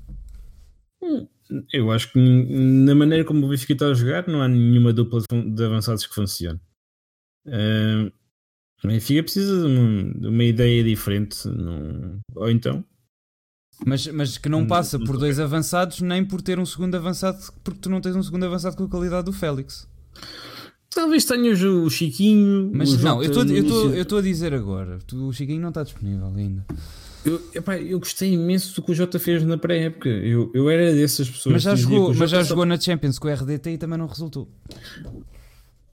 Hum, Eu acho que na maneira como o Benfica está a jogar, não há nenhuma dupla de avançados que funcione. Uh, o Benfica precisa de uma, de uma ideia diferente, não... ou então. Mas, mas que não passa por dois avançados, nem por ter um segundo avançado, porque tu não tens um segundo avançado com a qualidade do Félix. Talvez tenhas o Chiquinho. Mas o não, eu estou a dizer agora. Tu, o Chiquinho não está disponível ainda. Eu, epá, eu gostei imenso do que o Jota fez na pré-época. Eu, eu era dessas pessoas mas já jogou, mas já jogou na Champions com o RDT e também não resultou.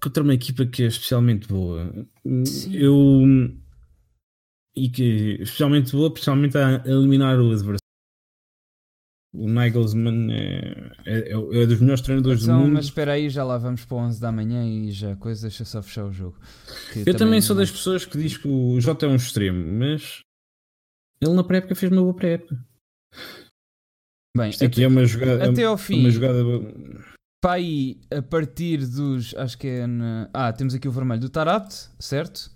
Contra uma equipa que é especialmente boa. Sim. Eu. E que especialmente boa, especialmente a eliminar o adversário. O Nagelsmann é, é, é, dos melhores treinadores então, do mundo. Mas espera aí, já lá vamos para 11 da manhã e já coisa, deixa só fechar o jogo. Eu também, também sou das pessoas que diz que o Jota é um extremo, mas ele na pré-época fez uma boa pré-época. Bem, Isto aqui até, é uma jogada. Até ao fim. Uma jogada... Para aí, a partir dos. Acho que é. Na, ah, temos aqui o vermelho do Tarabt, certo?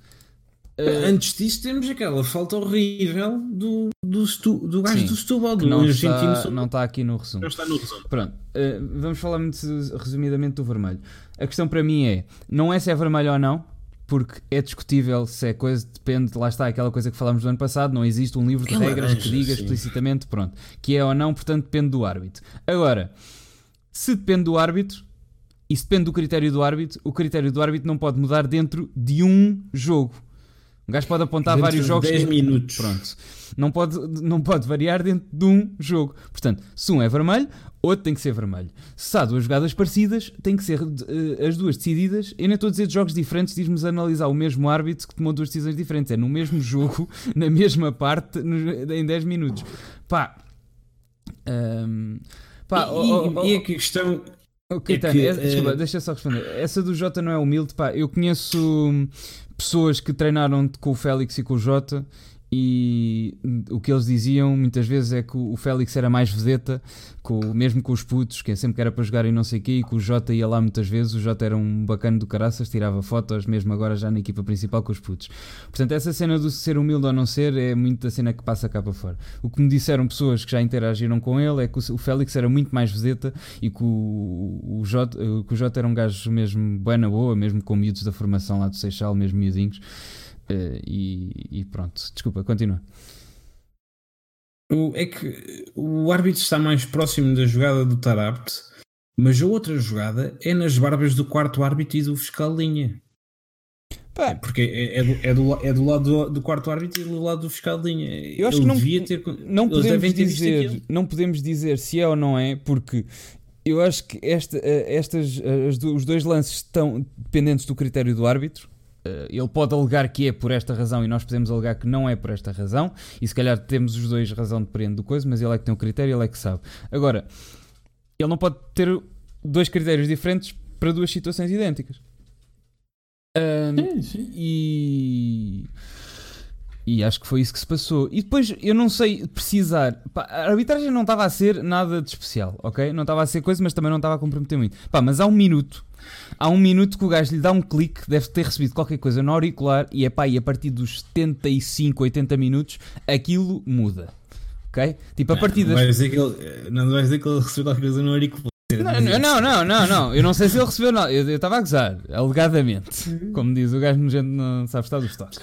Uh, Antes disso, temos aquela falta horrível do, do, stu, do gajo sim, do Setúbal, do não argentino. Está, não está aqui no resumo. Não está no resumo. Pronto, uh, vamos falar muito resumidamente do vermelho. A questão para mim é: não é se é vermelho ou não, porque é discutível se é coisa, depende, lá está aquela coisa que falámos do ano passado, não existe um livro de é regras que diga sim. explicitamente, pronto, que é ou não, portanto depende do árbitro. Agora, se depende do árbitro, e se depende do critério do árbitro, o critério do árbitro não pode mudar dentro de um jogo. Um gajo pode apontar dentro vários jogos. 10 minutos. Pronto. Não pode, não pode variar dentro de um jogo. Portanto, se um é vermelho, outro tem que ser vermelho. Se há duas jogadas parecidas, tem que ser uh, as duas decididas. Eu nem estou a dizer de jogos diferentes, diz-nos analisar o mesmo árbitro que tomou duas decisões diferentes. É no mesmo jogo, [laughs] na mesma parte, no, em 10 minutos. Pá. Um, pá e, oh, oh, e, a questão. Okay, é que, essa, desculpa, deixa só responder. Essa do Jota não é humilde, pá. Eu conheço pessoas que treinaram com o Félix e com o Jota e o que eles diziam muitas vezes é que o Félix era mais vedeta, com, mesmo com os putos, que é sempre que era para jogar e não sei o quê, e que o Jota ia lá muitas vezes. O Jota era um bacana do caraças, tirava fotos, mesmo agora já na equipa principal com os putos. Portanto, essa cena do ser humilde ou não ser é muito a cena que passa cá para fora. O que me disseram pessoas que já interagiram com ele é que o Félix era muito mais vedeta e que o, o, Jota, que o era um gajo mesmo bué na boa, mesmo com miúdos da formação lá do Seixal, mesmo miudinhos. Uh, e, e, pronto, desculpa, continua. O, é que o árbitro está mais próximo da jogada do Tarabt, mas a outra jogada é nas barbas do quarto árbitro e do fiscal linha. Pá. É porque é, é, do, é, do, é do lado do, do, quarto árbitro e do lado do fiscal linha. Eu acho Ele que não, ter, não podemos dizer, não podemos dizer se é ou não é, porque eu acho que esta, eh, estas, as, os dois lances estão dependentes do critério do árbitro eh, ele pode alegar que é por esta razão e nós podemos alegar que não é por esta razão, e se calhar temos os dois razão de prender do coisa, mas ele é que tem o um critério, ele é que sabe. Agora, ele não pode ter dois critérios diferentes para duas situações idênticas. Um, sim, sim. E. E acho que foi isso que se passou. E depois, eu não sei precisar. Pá, a arbitragem não estava a ser nada de especial, ok? Não estava a ser coisa, mas também não estava a comprometer muito. Pá, mas há um minuto Há um minuto que o gajo lhe dá um clique, deve ter recebido qualquer coisa no auricular e é pá, e a partir dos 75, 80 minutos aquilo muda. Ok? Tipo, a partir das. Não vai dizer que ele, não vai dizer que ele recebeu qualquer coisa no auricular. Não, não, não, não, não, Eu não sei se ele recebeu, não. Eu estava a gozar, alegadamente. Como diz o gajo gente não sabe estar dos toques.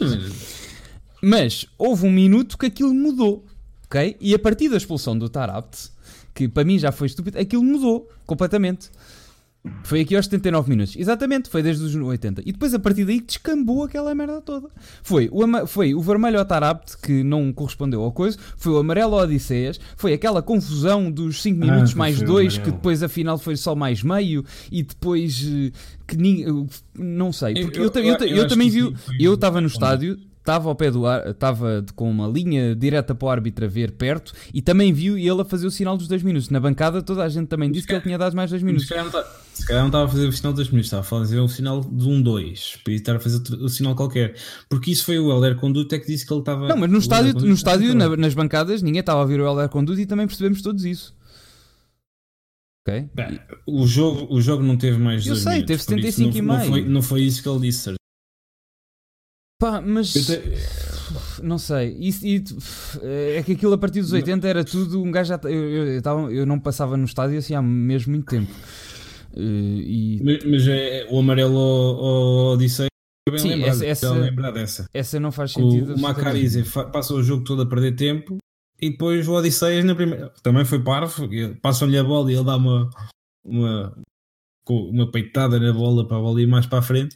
Mas houve um minuto que aquilo mudou, ok? E a partir da expulsão do Tarabt, que para mim já foi estúpido, aquilo mudou completamente. Foi aqui aos 79 minutos. Exatamente, foi desde os 80. E depois a partir daí descambou aquela merda toda. Foi o, foi o vermelho ao Tarabt, que não correspondeu ao coisa. Foi o amarelo ao Odisseias. Foi aquela confusão dos 5 ah, minutos ah, mais 2, que depois afinal foi só mais meio. E depois eh, que não sei. Porque eu, eu, eu, eu, eu também vi. Eu estava no estádio estava ao pé do ar, estava com uma linha direta para o árbitro a ver perto e também viu ele a fazer o sinal dos dois minutos. Na bancada toda a gente também disse que ele tinha dado mais dois minutos. Se calhar não estava a fazer o sinal dos dois minutos, estava a fazer o sinal de um dois, para estar a fazer o sinal qualquer. Porque isso foi o Helder Conduto é que disse que ele estava. Não, mas no estádio, no estádio na, nas bancadas, ninguém estava a ouvir o Helder Conduto e também percebemos todos isso. Ok? Bem, o, jogo, o jogo não teve mais Eu sei, minutos, teve 75 não, e meio. Não foi, não foi isso que ele disse, Pá, mas. Te... não sei. Isso, e, é que aquilo a partir dos 80 era tudo. Um gajo já. Eu, eu, eu, tava, eu não passava no estádio assim há mesmo muito tempo. Uh, e... Mas, mas é, o amarelo ao, Odisseia bem Sim, lembrado, essa, essa, lembrar dessa. essa não faz sentido. O, o Macarize passa o jogo todo a perder tempo e depois o Odisseias na primeira. Também foi parvo, passam-lhe a bola e ele dá uma, uma, uma peitada na bola para a bola ir mais para a frente.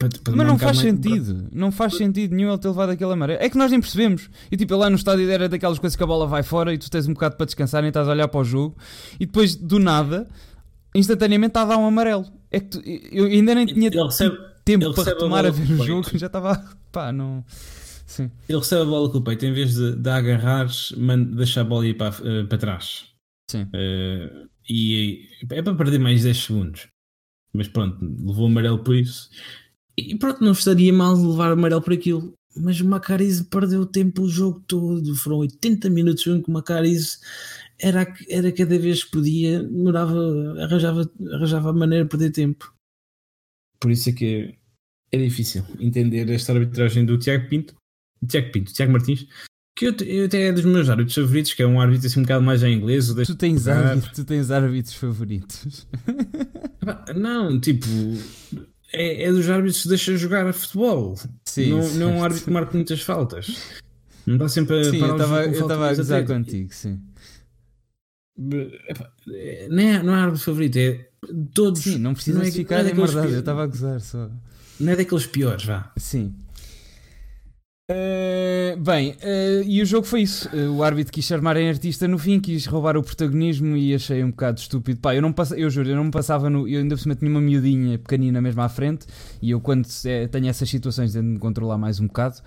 Eh, para, para Mas não faz sentido, não faz sentido nenhum ele ter levado aquele amarelo. É que nós nem percebemos. E tipo, lá no estádio era daquelas coisas que a bola vai fora e tu tens um bocado para descansar e estás a olhar para o jogo e depois do nada, instantaneamente está a dar um amarelo. É que tu, eu ainda nem tinha recebe, tempo para retomar a, a ver o jogo, [laughs] já estava. Pá, não. Sim. Ele recebe a bola com o peito, em vez de, de agarrar, deixa a bola ir para, uh, para trás. Sim. Uh, e é para perder mais 10 segundos. Mas pronto, levou amarelo por isso. E pronto, não estaria mal de levar amarelo por aquilo. Mas o Macarize perdeu o tempo o jogo todo. Foram 80 minutos em que o Macarize era, era cada vez que podia, demorava, arranjava, arranjava a maneira de perder tempo. Por isso é que é difícil entender esta arbitragem do Tiago Pinto, Tiago Pinto, Tiago Martins, que eu, eu até é dos meus árbitros favoritos, que é um árbitro assim um bocado mais em inglês. Tu tens, árbitro, tu tens árbitros favoritos? [laughs] Não, tipo, é, é dos árbitros que deixa jogar a futebol. Sim, não, não é um árbitro que marca muitas faltas. Não está sempre a Sim, eu estava a gozar contigo, sim. Não é, não é árbitro favorito, é todos. Sim, não precisa não é, ficar não é em verdade, eu estava a gozar só. Não é daqueles piores, vá. Sim. Uh, bem, uh, e o jogo foi isso. Uh, o árbitro quis chamar em artista no fim, quis roubar o protagonismo e achei um bocado estúpido. Pá, eu não passo, eu juro, eu não me passava no. Eu ainda por cima tinha uma miudinha pequenina mesmo à frente e eu, quando é, tenho essas situações, tento me controlar mais um bocado,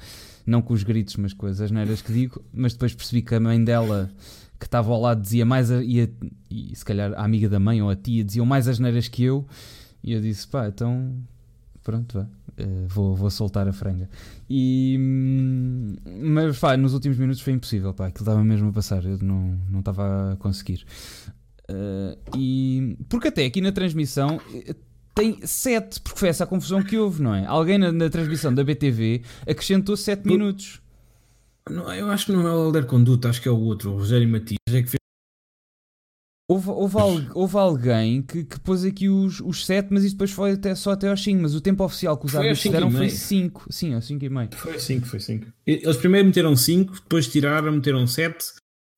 não com os gritos, mas com as asneiras que digo. Mas depois percebi que a mãe dela, que estava ao lado, dizia mais. A, e, a, e se calhar a amiga da mãe ou a tia diziam mais asneiras que eu. E eu disse, pá, então pronto, vá. Uh, vou, vou soltar a franga. E, hum, mas pá, nos últimos minutos foi impossível, pá, aquilo estava mesmo a passar, eu não, não estava a conseguir. Uh, e, porque até aqui na transmissão eh, tem 7, porque foi essa a confusão que houve, não é? Alguém na, na transmissão da BTV acrescentou 7 minutos. Não, eu acho que não é o Alder Conduta, acho que é o outro, o Rogério Matias, é que fez Houve, houve, [laughs] houve, alguém que, que pôs aqui os, os 7, mas isso depois foi até, só até aos 5. Mas o tempo oficial que os árbitros deram foi 5. Sim, aos 5 e meio. Foi 5, foi 5. Eles primeiro meteram 5, depois tiraram, meteram 7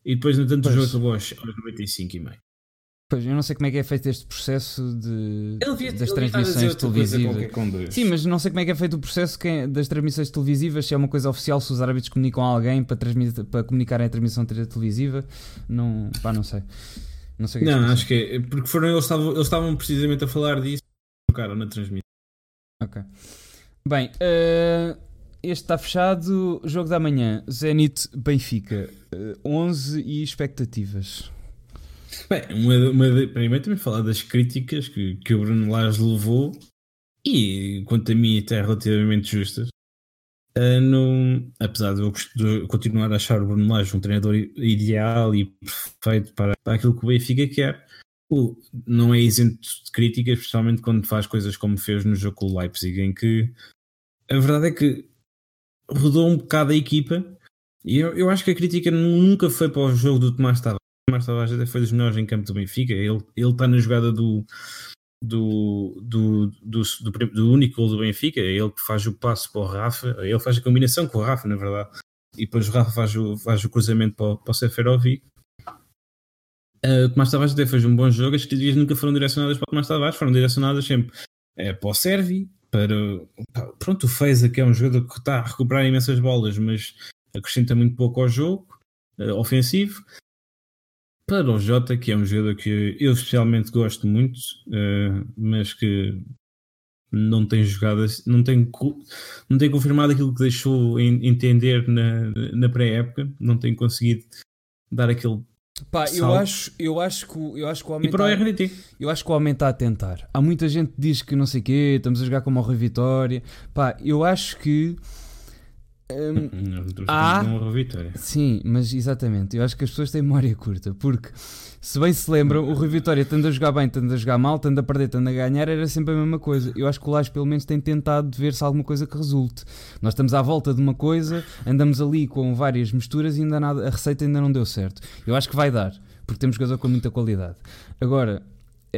e depois, no tanto, o jogo acabou aos, aos 95 e meio. Pois, eu não sei como é que é feito este processo de, devia, das transmissões televisivas. Sim, mas não sei como é que é feito o processo que, das transmissões televisivas, se é uma coisa oficial, se os árbitros comunicam a alguém para, transmitir, para comunicarem a transmissão televisiva. Não, pá, não sei. Não sei o que é Não, acho que é. Porque foram, eles, estavam, eles estavam precisamente a falar disso e colocaram na transmissão. Ok. Bem, uh, este está fechado. Jogo da manhã: Zenit Benfica. Uh, eh, 11 e expectativas. Bem, uma, uma, primeiro também falar das críticas que, que o Bruno Lage levou e, quanto a mim, até relativamente justas. Apesar de eu, continuar a achar o Bruno Lage um treinador ideal e perfeito para, aquilo que o Benfica quer, não é isento de críticas, especialmente quando faz coisas como fez no jogo com o Leipzig, em que a verdade é que rodou um bocado a equipa e eu, eu acho que a crítica nunca foi para o jogo do Tomás Tavares. O Tomás Tavares até foi dos melhores em campo do Benfica, ele, ele está na jogada do do, do, do, do, do único gol do Benfica, é ele que faz o passo para o Rafa, ele faz a combinação com o Rafa, na verdade, e depois o Rafa faz o, faz o cruzamento para, para o Seferovic. Uh, o Tomás Tavares até fez um bom jogo, as críticas nunca foram direcionadas para o Tomás Tavares, foram direcionadas sempre é, para o Servi, para. Pronto, o Feza, que é um jogador que está a recuperar imensas bolas, mas acrescenta muito pouco ao jogo uh, ofensivo para o Jota, que é um jogador que eu especialmente gosto muito, uh, mas que não tem jogado, não tem, não tem confirmado aquilo que deixou entender na, na pré-época, não tem conseguido dar aquele. Pá, eu acho, eu acho que eu acho que o homem e para o RDT. eu acho que o homem está a tentar. Há muita gente que diz que não sei o quê, estamos a jogar como o Rui Vitória. Pá, eu acho que Um, há, sim, mas exatamente. Eu acho que as pessoas têm memória curta, porque se bem se lembram, o Rui Vitória, tanto a jogar bem, tanto a jogar mal, tanto a perder, tanto a ganhar, era sempre a mesma coisa. Eu acho que o Lage pelo menos tem tentado ver se há alguma coisa que resulte. Nós estamos à volta de uma coisa, andamos ali com várias misturas e ainda nada, a receita ainda não deu certo. Eu acho que vai dar, porque temos jogador com muita qualidade. Agora,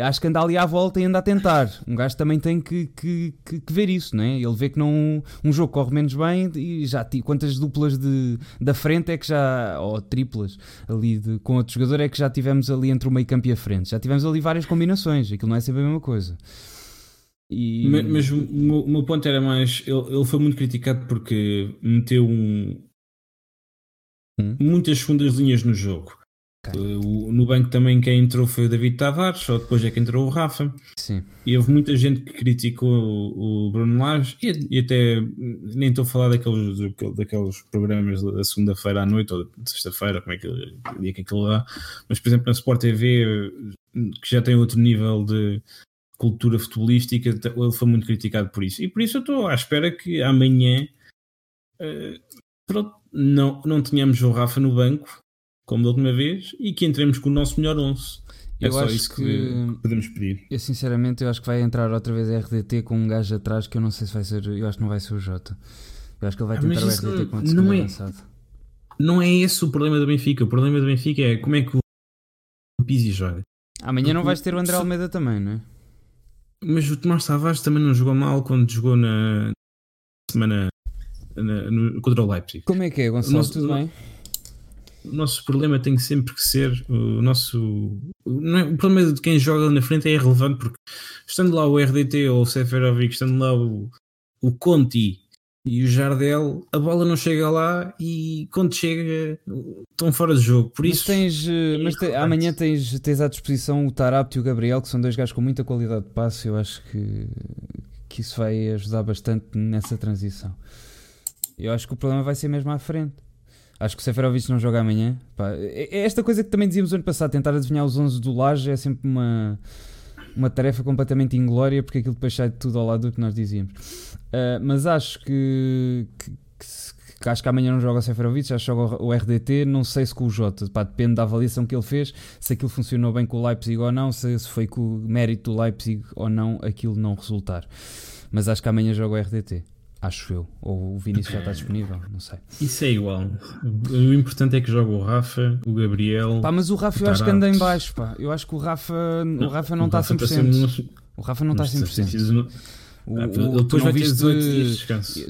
acho que anda ali à volta e anda a tentar. Um gajo também tem que, que, que, que ver isso, não é? Ele vê que não, um jogo corre menos bem e já quantas duplas de, da frente é que já, ou triplas ali de, com outro jogador é que já tivemos ali entre o meio campo e a frente. Já tivemos ali várias combinações, aquilo não é sempre a mesma coisa. E... Mas, mas o, meu, o, meu, ponto era mais, ele, ele foi muito criticado porque meteu um, hum? muitas segundas linhas no jogo. Okay. no banco também quem entrou foi o David Tavares, só depois é que entrou o Rafa. Sim. E houve muita gente que criticou o, o Bruno Lage e, e, até nem estou a falar daqueles, daqueles programas da segunda-feira à noite ou de sexta-feira, como é que dia que aquilo lá, mas por exemplo na Sport TV, que já tem outro nível de cultura futebolística, ele foi muito criticado por isso. E por isso eu estou à espera que amanhã uh, pronto, não, não tenhamos o Rafa no banco como da última vez, e que entremos com o nosso melhor 11. É eu só isso que, que, podemos pedir. Eu sinceramente eu acho que vai entrar outra vez a RDT com um gajo atrás que eu não sei se vai ser. Eu acho que não vai ser o Jota. Eu acho que ele vai tentar o RDT não, com o não é, avançado. Não é esse o problema do Benfica. O problema do Benfica é como é que o Pizzi joga. Amanhã Porque não vais ter o André Almeida também, não é? Mas o Tomás Tavares também não jogou mal quando jogou na semana na, no, contra o Leipzig. Como é que é, Gonçalo? Nosso, Tudo bem? O nosso problema tem sempre que ser o nosso. É, o problema de quem joga na frente é irrelevante, porque estando lá o RDT ou o Seferovic, estando lá o, o Conti e o Jardel, a bola não chega lá e quando chega estão fora de jogo. Por mas isso. Tens, é mas te, amanhã tens, tens à disposição o Tarapto e o Gabriel, que são dois gajos com muita qualidade de passe. Eu acho que, que isso vai ajudar bastante nessa transição. Eu acho que o problema vai ser mesmo à frente. Acho que o Seferovic não joga amanhã. Pá, é, é esta coisa que também dizíamos ano passado, tentar adivinhar os 11 do Laje é sempre uma, uma tarefa completamente inglória, porque aquilo depois sai de tudo ao lado do que nós dizíamos. Uh, mas acho que, que, que, que, acho que amanhã não joga o Seferovic, acho que joga o RDT, não sei se com o Jota, pá, depende da avaliação que ele fez, se aquilo funcionou bem com o Leipzig ou não, se, se foi com o mérito do Leipzig ou não, aquilo não resultar. Mas acho que amanhã joga o RDT. Acho eu. Ou o Vinícius já está [coughs] disponível, não sei. Isso é igual. O importante é que joga o Rafa, o Gabriel. Pá, mas o Rafa o eu acho que anda em baixo, pá. Eu acho que o Rafa não, o Rafa não está a 100%. O Rafa não está a 100%. O, ah, o, tu, não viste,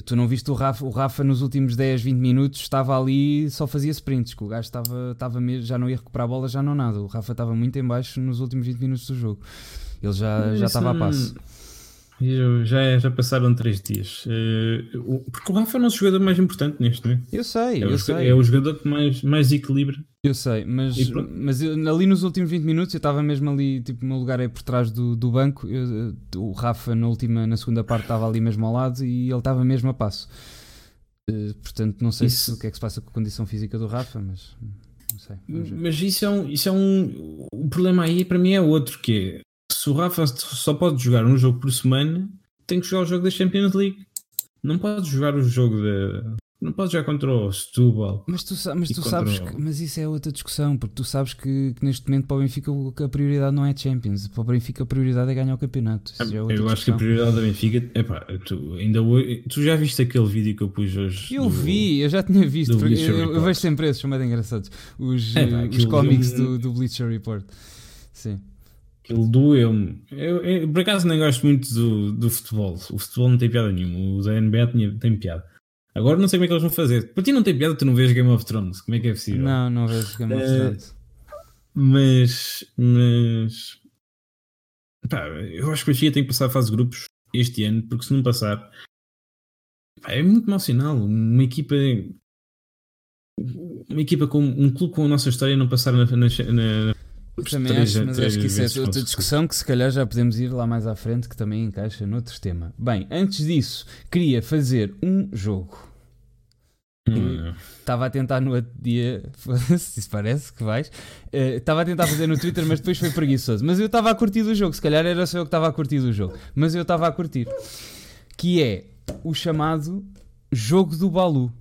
tu não viste o Rafa, o Rafa nos últimos 10, 20 minutos estava ali só fazia sprints, que o gajo estava, estava mesmo, já não ia recuperar a bola, já não nada. O Rafa estava muito em baixo nos últimos 20 minutos do jogo. Ele já, já estava a passo. Já, já passaram três dias. Uh, porque o Rafa é o nosso jogador mais importante neste, não é? Eu sei, é eu o, sei. É o jogador que mais, mais equilibra. Eu sei, mas, mas eu, ali nos últimos 20 minutos eu estava mesmo ali, tipo, o meu lugar é por trás do, do banco. Eu, o Rafa na última, na segunda parte estava ali mesmo ao lado e ele estava mesmo a passo. Uh, portanto, não sei se, o que é que se passa com a condição física do Rafa, mas não sei. Mas isso é um, isso é um. O problema aí para mim é outro, que é se o Rafa só pode jogar um jogo por semana, tem que jogar o jogo da Champions League. Não pode jogar o jogo da. Não pode jogar contra o Setúbal. Mas tu, mas tu sabes que, mas isso é outra discussão, porque tu sabes que, que, neste momento para o Benfica a prioridade não é Champions, para o Benfica a prioridade é ganhar o campeonato. É eu discussão. acho que a prioridade da Benfica é pá, tu, ainda, tu já viste aquele vídeo que eu pus hoje? Eu do, vi, eu já tinha visto, eu, eu, vejo sempre esses, mais engraçados. Os, é, pá, os cómics do, do Bleacher Report. Sim. Aquilo doeu-me. Eu, eu, por acaso nem gosto muito do, do futebol. O futebol não tem piada nenhuma. O da NBA tem, tem piada. Agora não sei como é que eles vão fazer. Para ti não tem piada, tu não vês Game of Thrones. Como é que é possível? Não, não vejo Game of eh, Thrones. mas. Mas. Pá, eu acho que o Benfica tem que passar a fase de grupos este ano, porque se não passar. Pá, é muito mau sinal. Uma equipa. Uma equipa com um clube com a nossa história não passar na, na, na também três, acho, mas acho que isso é outra discussão que se calhar já podemos ir lá mais à frente, que também encaixa noutro tema. Bem, antes disso, queria fazer um jogo. Hum. Estava a tentar no outro dia, [laughs] se parece que vais. Uh, estava a tentar fazer no Twitter, mas depois foi preguiçoso. Mas eu estava a curtir do jogo, se calhar era só eu que estava a curtir do jogo, mas eu estava a curtir. Que é o chamado Jogo do Balu.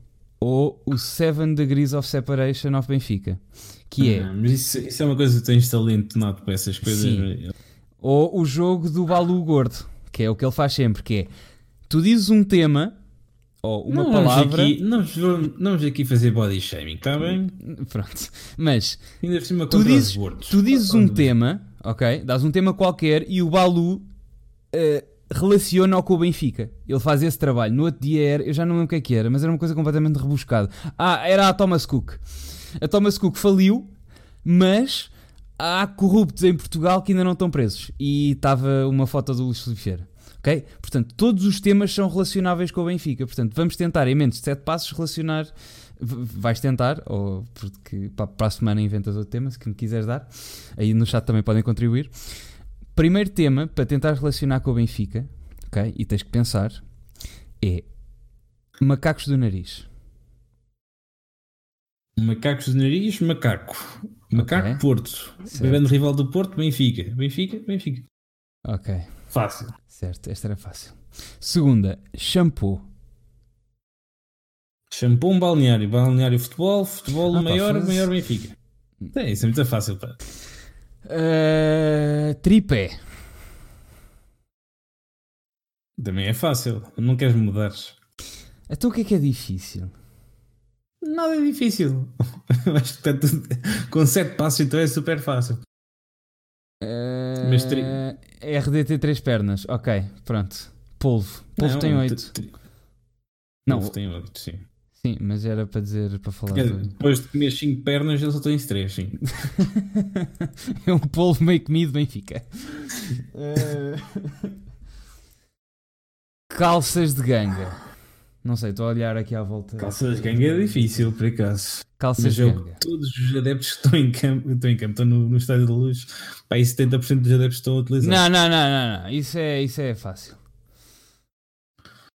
Ou o Seven Degrees of Separation of Benfica. Que é. Ah, mas isso, isso, é uma coisa que tens talento nato para essas coisas. Sim. Ou o jogo do Balu Gordo, que é o que ele faz sempre, que é tu dizes um tema ou uma não palavra. Aqui, não, vamos, não vamos aqui fazer body shaming, está bem? Pronto. Mas Ainda por cima tu dizes, tu dizes um tema, ok? Dás um tema qualquer e o Balu. Uh, relaciona-o com o Benfica. Ele faz esse trabalho. No outro dia era, eu já não lembro o que é que era, mas era uma coisa completamente rebuscada. Ah, era a Thomas Cook. A Thomas Cook faliu, mas há corruptos em Portugal que ainda não estão presos. E estava uma foto do Luís Filipe Vieira. Portanto, todos os temas são relacionáveis com o Benfica. Portanto, vamos tentar, em menos de 7 passos, relacionar. Vais tentar, ou porque para a semana inventas outro tema, se me quiseres dar. Aí no chat também podem contribuir. Primeiro tema para tentar relacionar com o Benfica, ok? E tens que pensar é macacos do nariz. Macacos do nariz, macaco. Macaco okay. Porto. Grande rival do Porto, Benfica. Benfica, Benfica. Ok. Fácil. Certo, esta era fácil. Segunda, shampoo. Shampoo, um balneário. Balneário futebol, futebol ah, maior, pá, maior Benfica. É, isso é muito fácil, pá. Uh, tripé. Também é fácil. Não queres mudar. Então o que é que é difícil? Nada é difícil. [laughs] Acho que está tudo... com 7 passos então é super fácil. Uh, Mas tri... RDT 3 pernas. Ok, pronto. Polvo. Polvo Não, tem 8. Não, Polvo tem 8, sim. Sim, mas era para dizer, para falar. Depois de comer 5 pernas, ele só tem 3, sim. [laughs] é um polvo meio comido, Benfica. uh... [laughs] Calças de ganga. Não sei, estou a olhar aqui à volta. Calças de ganga é difícil, por acaso. Calças de ganga. Todos os adeptos que estão em campo, estão, em campo, estão no, no estádio de luz, pá, e 70% dos adeptos estão a utilizar. Não, não, não, não, não. Isso, é, isso é fácil.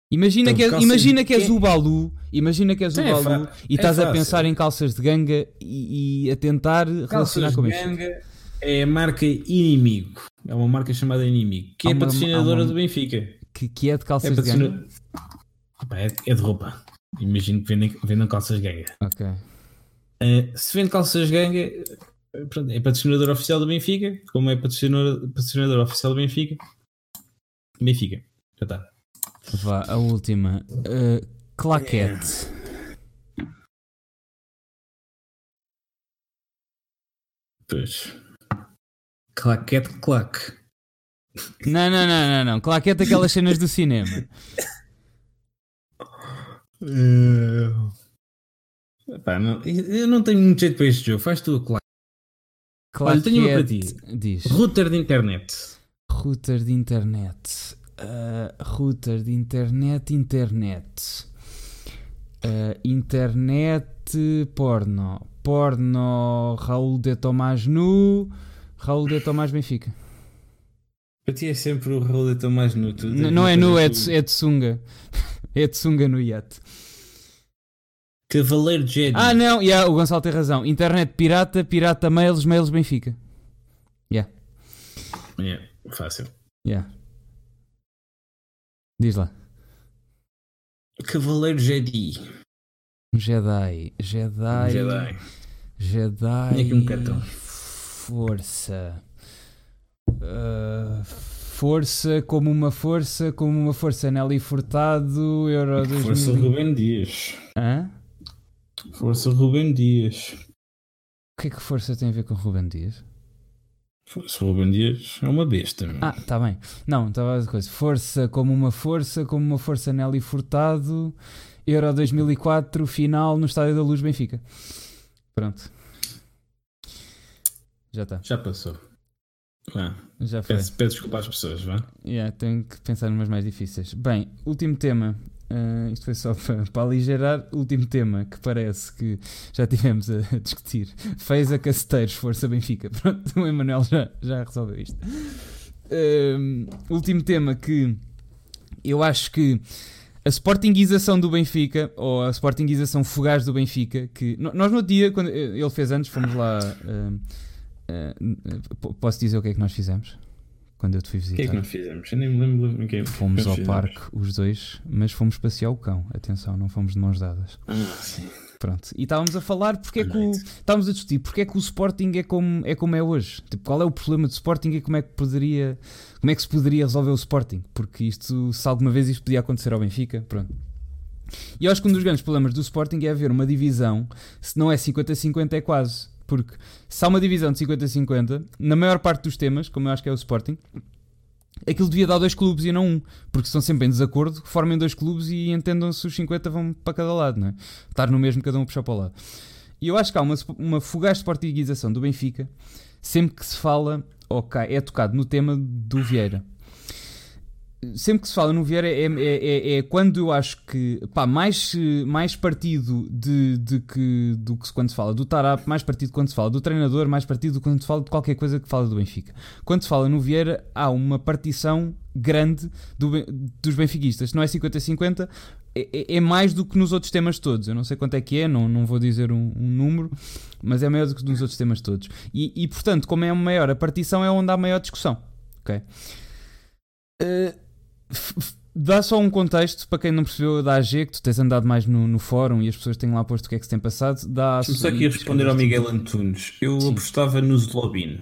Imagina, que, é, imagina que és o Balu, imagina que és o é Balu e estás é a pensar em calças de ganga e, e a tentar calças relacionar com isso. Ganga é a marca Inimigo, é uma marca chamada Inimigo, que é uma, patrocinadora uma, do Benfica. Que, que é de calças é de ganga? É, é, de roupa. Imagino que vendem, vendem calças de ganga. Ok. Uh, se vende calças de ganga, pronto, é patrocinador oficial do Benfica, como é patrocinador, patrocinador oficial do Benfica, Benfica, já está. Vá, a última. Uh, claquete. Pois. Claquete, claque. Não, não, não, não, não. Claquete aquelas cenas do cinema. Uh... Epá, não, eu não tenho muito jeito para este jogo. Faz tu a claque. Olha, tenho uma para ti. Diz. Router de internet. Router de internet uh, router de internet, internet. Uh, internet porno. Porno Raul de Tomás nu. Raul de Tomás Benfica. Para ti é sempre o Raul de Tomás nu. Não, não é nu, é de, é de sunga. [laughs] é de sunga no iate. Cavaleiro Jedi. Ah, não, yeah, o Gonçalo tem razão. Internet pirata, pirata mails, mails Benfica. Yeah. Yeah, fácil. Yeah. Diz lá. Cavaleiro Jedi. Jedi. Jedi. Jedi. Jedi. aqui um cartão. Força. Uh, força como uma força, como uma força Nelly Furtado, Euro 2000. Força Rubem Dias. Hã? Força Rubem Dias. O que é que força tem a ver com Rubem Dias? Força Ruben Dias é uma besta. Meu. Ah, está bem. Não, estava a coisa. Força como uma força, como uma força Nelly Furtado. Euro 2004, final no Estádio da Luz, Benfica. Pronto. Já está. Já passou. Vá. Já foi. Peço, peço desculpa às pessoas, vá. Yeah, tenho que pensar numas mais difíceis. Bem, último tema. Uh, isto foi só [laughs] para, para aligerar. Último tema que parece que já tivemos a, [laughs] a discutir. Fez a Caceteiros, Força Benfica. [laughs] Pronto, o Emanuel já, já resolveu isto. Uh, último tema que eu acho que a Sportingização do Benfica, ou a Sportingização fugaz do Benfica, que nós no dia, quando ele fez antes, fomos lá. Uh, posso dizer o que é que nós fizemos? Quando eu te fui visitar. O que é que nós fizemos? Eu nem me lembro quem Fomos ao fizemos. parque, os dois, mas fomos passear o cão. Atenção, não fomos de mãos dadas. Ah, sim. Pronto. E estávamos a falar porque é que o, estávamos a discutir porque é que o Sporting é como é, como é hoje. Tipo, qual é o problema do Sporting e como é que poderia como é que se poderia resolver o Sporting? Porque isto, se alguma vez isto podia acontecer ao Benfica, pronto. E eu acho que um dos grandes problemas do Sporting é haver uma divisão, se não é 50-50 é quase. Porque se há uma divisão de 50-50, na maior parte dos temas, como eu acho que é o Sporting, aquilo devia dar dois clubes e não um, porque estão sempre em desacordo, formem dois clubes e entendam-se os 50 vão para cada lado, não é? Estar no mesmo, cada um puxar para o lado. E eu acho que há uma, uma fugaz sportinguização do Benfica sempre que se fala, ok, é tocado no tema do Vieira sempre que se fala no Vieira é, é, é, é, quando eu acho que pá, mais, mais partido de, de que, do que quando se fala do Tarap, mais partido quando se fala do treinador, mais partido quando se fala de qualquer coisa que fala do Benfica. Quando se fala no Vieira, há uma partição grande do, dos benfiquistas. Não é 50-50, é, é, é, mais do que nos outros temas todos. Eu não sei quanto é que é, não, não vou dizer um, um número, mas é maior do que nos outros temas todos. E, e portanto, como é maior a partição, é onde há maior discussão. Ok? Uh, Dá só um contexto para quem não percebeu da AG, que tu tens andado mais no, no fórum e as pessoas têm lá posto o que é que se tem passado. Dá Deixa-me só aqui responder ao Miguel Antunes. Eu Sim. apostava no Zlobin.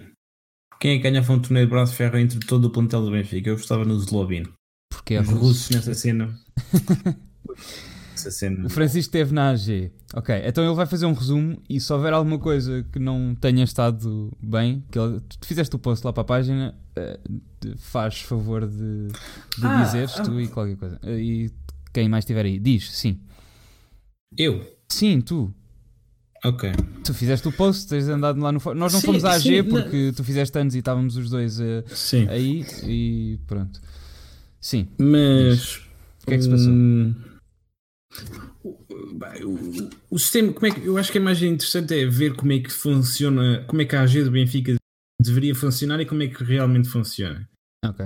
Quem é que ganhava um torneio de braço de ferro entre todo o plantel do Benfica? Eu apostava no Zlobin. Porque é Os russos nessa cena. [laughs] cena. O Francisco esteve na AG. Ok, então ele vai fazer um resumo e se houver alguma coisa que não tenha estado bem, que ele, tu fizeste o post lá para a página, uh, faz favor de, de ah, dizeres ah, tu e qualquer coisa. Uh, e quem mais estiver aí, diz, sim. Eu? Sim, tu. Ok. Tu fizeste o post, tens andado lá no Nós não sim, fomos à AG sim, porque não. tu fizeste anos e estávamos os dois uh, aí e pronto. Sim. Mas. O que é que se passou? Hum, o, o, sistema, como é que, eu acho que a mais interessante é ver como é que funciona, como é que a AG do Benfica deveria funcionar e como é que realmente funciona. Ok.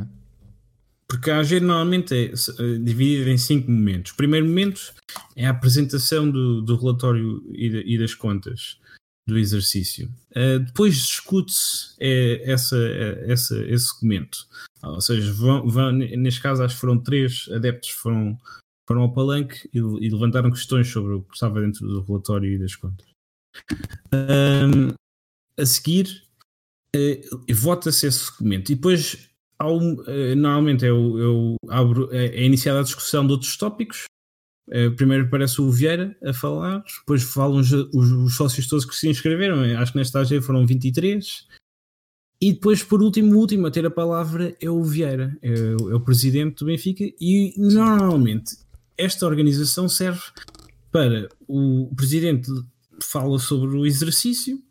Porque a AG normalmente é eh, dividida em cinco momentos. O primeiro momento é a apresentação do, do relatório e, de, e, das contas do exercício. Uh, depois discute-se é, essa, é, essa, esse documento. Ou seja, vão, vão, neste caso acho que foram três adeptos foram foram ao palanque e, e, levantaram questões sobre o que estava dentro do relatório e das contas. Um, a seguir, uh, vota-se esse documento e depois, uh, normalmente, eu, eu abro, é, é, iniciada a discussão de outros tópicos. Uh, primeiro aparece o Vieira a falar, depois falam os, os, os, sócios todos que se inscreveram, acho que nesta AG foram 23. E depois, por último, o último a ter a palavra é o Vieira, é, é o presidente do Benfica, e normalmente esta organização serve para o presidente fala sobre o exercício,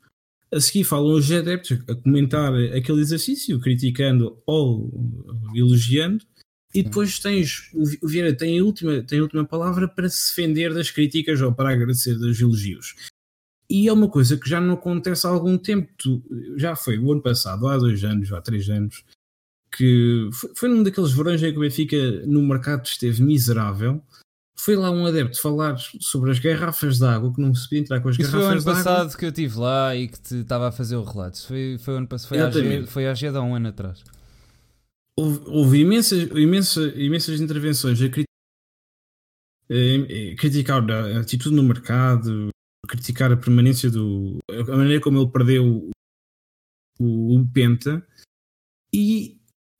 a seguir falam os adeptos a comentar aquele exercício, criticando ou elogiando, e depois tens o Vieira tem a última, tem a última palavra para se defender das críticas ou para agradecer dos elogios. E é uma coisa que já não acontece há algum tempo. Já foi o ano passado, há dois anos, há três anos, que foi, foi num daqueles verões em que o Benfica no mercado esteve miserável foi lá um adepto falar sobre as garrafas de água, que não se podia entrar com as Isso garrafas foi o ano passado que eu estive lá e que te estava a fazer o relato. Foi, foi, ano, foi, a foi a G há um ano atrás. Houve, houve imensas, imensas, imensas intervenções a, a, a criticar a atitude no mercado, a criticar a permanência do. a maneira como ele perdeu o, o Penta e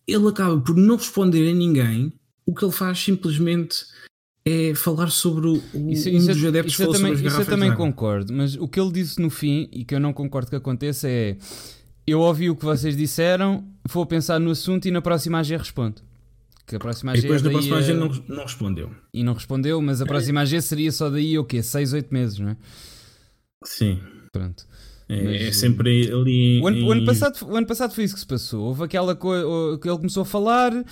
ele acaba por não responder a ninguém. O que ele faz simplesmente é falar sobre o, isso, um isso, dos adeptos isso, também, sobre as Isso eu também concordo, mas o que ele disse no fim, e que eu não concordo que aconteça, é eu ouvi o que vocês disseram, vou pensar no assunto e na próxima AG respondo. Que a próxima AG e depois da próxima AG não, não respondeu. E não respondeu, mas a é. próxima AG seria só daí o quê? 6, 8 meses, não é? Sim. Pronto. É, Mas, é sempre ali. O ano, em... o ano, passado, o ano passado foi isso que se passou. Houve aquela coisa que ele começou a falar, uh,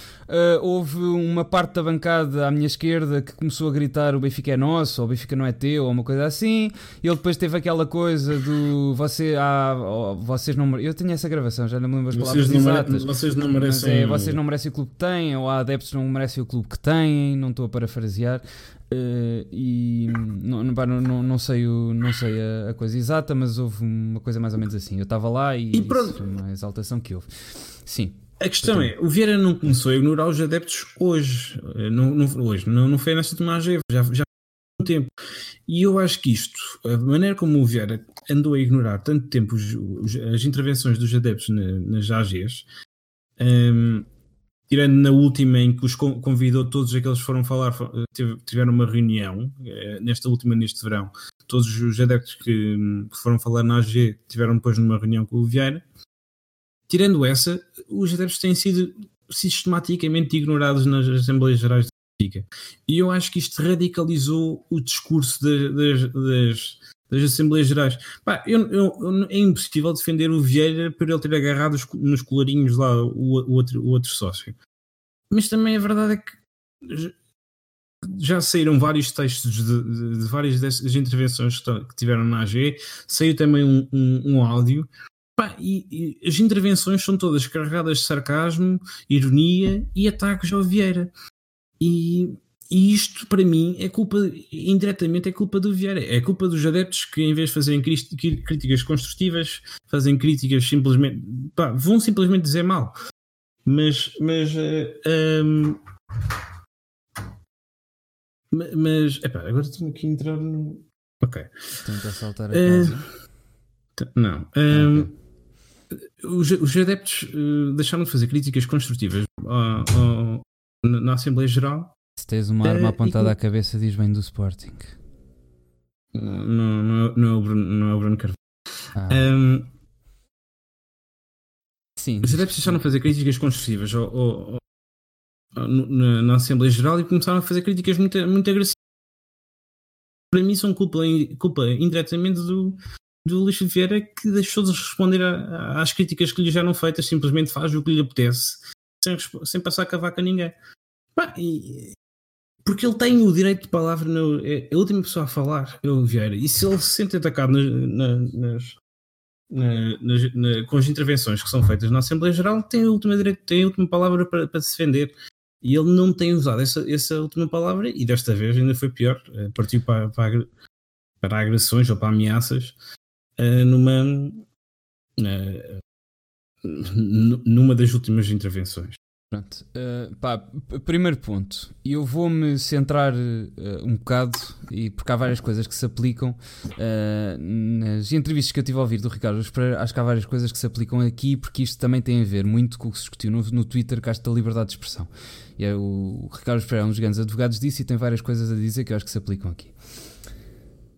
houve uma parte da bancada à minha esquerda que começou a gritar o Benfica é nosso, ou o Benfica não é teu, ou uma coisa assim. Ele depois teve aquela coisa do você, ah, oh, vocês não Eu tenho essa gravação, já não me lembro as palavras vocês exatas. Mere... Vocês não merecem. É, vocês não merecem o clube que têm, ou há adeptos que não merecem o clube que têm, não estou a parafrasear. Uh, e não, não, não, não, sei, o, não sei a, a, coisa exata, mas houve uma coisa mais ou menos assim. Eu estava lá e, e foi uma exaltação que houve. Sim. A questão é, o Vieira não começou a ignorar os adeptos hoje. Não, não hoje, não, não foi nesta AG, já, já um tempo. E eu acho que isto, a maneira como o Vieira andou a ignorar tanto tempo os, os, as intervenções dos adeptos na, nas AGs, um, tirando na última em que os convidou, todos aqueles que foram falar, tiveram uma reunião, eh, nesta última, neste verão, todos os adeptos que, que foram falar na AG tiveram depois numa reunião com o Vieira tirando essa, os adeptos têm sido sistematicamente ignorados nas Assembleias Gerais da Política. E eu acho que isto radicalizou o discurso das, das, das Assembleias Gerais. Pá, eu, eu, é impossível defender o Vieira por ele ter agarrado nos colarinhos lá o, o, outro, o outro sócio. Mas também a verdade é que já saíram vários textos de, de, de várias das intervenções que tiveram na AG, saiu também um, um, um áudio Pá, e, e, as intervenções são todas carregadas de sarcasmo, ironia e ataques ao Vieira. E, e, isto, para mim, é culpa, indiretamente, é culpa do Vieira. É culpa dos adeptos que, em vez de fazerem críticas construtivas, fazem críticas simplesmente. Pá, vão simplesmente dizer mal. Mas. Mas. Uh, um, mas. Epá, agora tenho que entrar no. Ok. Tenta saltar a casa. Uh, não. Um, okay os, os adeptos uh, deixaram de fazer críticas construtivas uh, uh, na Assembleia Geral. Se tens uma arma eh, apontada à cabeça, diz bem do Sporting. Não, não, não, é, o Bruno, não é o Bruno Carvalho. Ah. Um, Sim. Os adeptos deixaram de fazer críticas construtivas ao, na, na, Assembleia Geral e começaram a fazer críticas muito, muito agressivas. Para mim, são culpa, culpa indiretamente do, do Luís Vieira que deixou de responder a, às críticas que lhe já eram feitas, simplesmente faz o que lhe apetece, sem, sem passar a cavaca a ninguém. e, porque ele tem o direito de palavra, no, é a última pessoa a falar, é o Vieira, e se ele se sente atacado na, nas, na, nas, na, com as intervenções que são feitas na Assembleia Geral, tem a última, direito, tem a última palavra para, para se defender. E ele não tem usado essa, essa última palavra, e desta vez ainda foi pior, eh, partiu para, para, para agressões ou para ameaças uh, numa, uh, numa das últimas intervenções. Pronto, uh, pá, primeiro ponto, eu vou-me centrar uh, um bocado, e porque há várias coisas que se aplicam uh, nas entrevistas que eu tive a ouvir do Ricardo Pereira, acho que há várias coisas que se aplicam aqui, porque isto também tem a ver muito com o que se discutiu no, no Twitter, que acho da liberdade de expressão. E é, o, o Ricardo Pereira é um dos grandes advogados disso e tem várias coisas a dizer que eu acho que se aplicam aqui.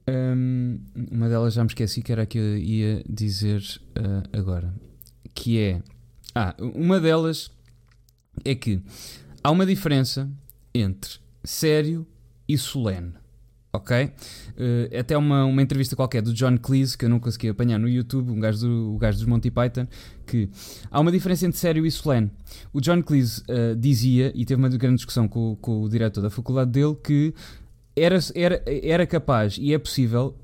Um, uma delas já me esqueci que era a que eu ia dizer agora. Que é. Ah, uma delas é que há uma diferença entre sério e solene. Ok? Uh, até uma, uma entrevista qualquer do John Cleese, que eu não consegui apanhar no YouTube, um gajo, do, o gajo dos Monty Python, que há uma diferença entre sério e solene. O John Cleese uh, dizia, e teve uma grande discussão com, com o diretor da faculdade dele, que era, era, era capaz e é possível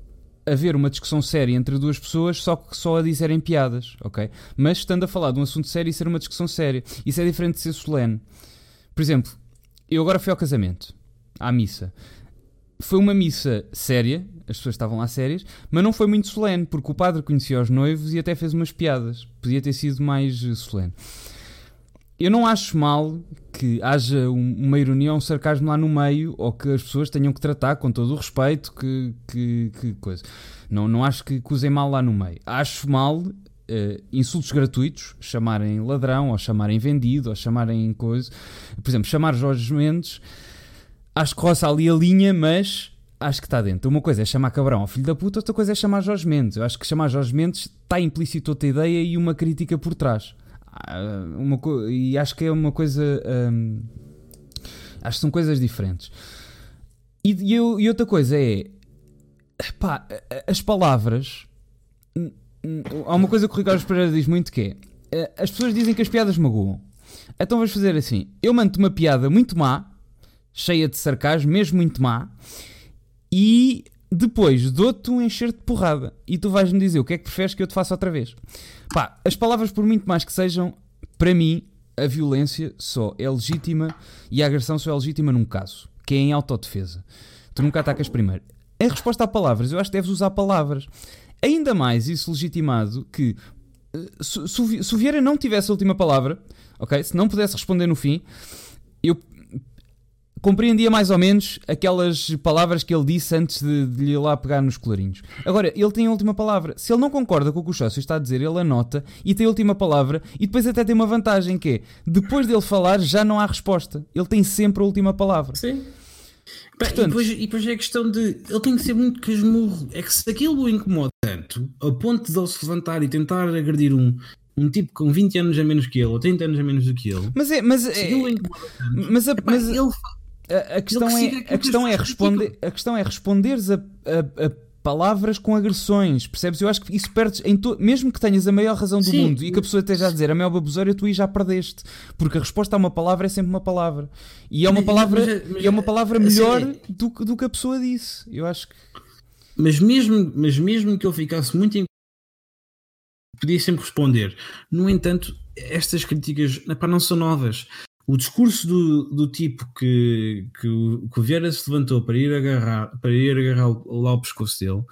haver uma discussão séria entre duas pessoas só que só a dizerem piadas, ok? Mas estando a falar de um assunto sério e ser uma discussão séria. Isso é diferente de ser solene. Por exemplo, eu agora fui ao casamento, à missa. Foi uma missa séria, as pessoas estavam lá sérias, mas não foi muito solene, porque o padre conhecia os noivos e até fez umas piadas. Podia ter sido mais solene eu não acho mal que haja uma ironia ou um sarcasmo lá no meio ou que as pessoas tenham que tratar com todo o respeito que, que, que coisa. Não, não acho que, que usem mal lá no meio. Acho mal uh, insultos gratuitos, chamarem ladrão ou chamarem vendido ou chamarem coisa. Por exemplo, chamar Jorge Mendes, acho que roça ali a linha, mas acho que está dentro. Uma coisa é chamar cabrão ao filho da puta, outra coisa é chamar Jorge Mendes. Eu acho que chamar Jorge Mendes está implícito outra ideia e uma crítica por trás. Ah, uma e acho que é uma coisa. Um, acho que são coisas diferentes. E, e, e outra coisa é. Pá, as palavras. Há uma coisa que o Ricardo Pereira diz muito que é. Eh, as pessoas dizem que as piadas magoam. Então vamos fazer assim. Eu mando uma piada muito má, cheia de sarcasmo, mesmo muito má, e depois dou-te um encher de porrada. E tu vais-me dizer o que é que preferes que eu te faça outra vez. Pá, as palavras, por muito mais que sejam, para mim, a violência só é legítima e a agressão só é legítima num caso, que é em autodefesa. Tu nunca atacas primeiro. Em resposta a palavras, eu acho que deves usar palavras. Ainda mais isso legitimado que se, se o Vieira não tivesse a última palavra, ok? Se não pudesse responder no fim, eu compreendia mais ou menos aquelas palavras que ele disse antes de, de lhe ir lá pegar nos colarinhos. Agora, ele tem a última palavra. Se ele não concorda com o que o sócio está a dizer, ele anota e tem a última palavra e depois até tem uma vantagem que é, depois dele falar já não há resposta. Ele tem sempre a última palavra. Sim. Portanto, e, depois, e depois é a questão de ele tem que ser muito casmurro. É que se aquilo o incomoda tanto, a ponto de ele se levantar e tentar agredir um, um tipo com 20 anos a menos que ele, ou 30 anos a menos do que ele. Mas é, mas é, mas, a, mas ele, a, a questão é, a questão é responder, a questão é responderes a, a, a, palavras com agressões, percebes? Eu acho que isso perdes em to... mesmo que tenhas a maior razão do Sim. mundo e que a pessoa esteja a dizer a maior baboseira, tu aí já perdeste, porque a resposta a uma palavra é sempre uma palavra. E é uma palavra, mas, mas, mas, é uma palavra assim, melhor assim, do, do que a pessoa disse. Eu acho que mas mesmo, mas mesmo que eu ficasse muito podia sempre responder. No entanto, estas críticas epá, não são novas. O discurso do, do tipo que, que, o, que o Vieira se levantou para ir agarrar, para ir agarrar lá o pescoço dele,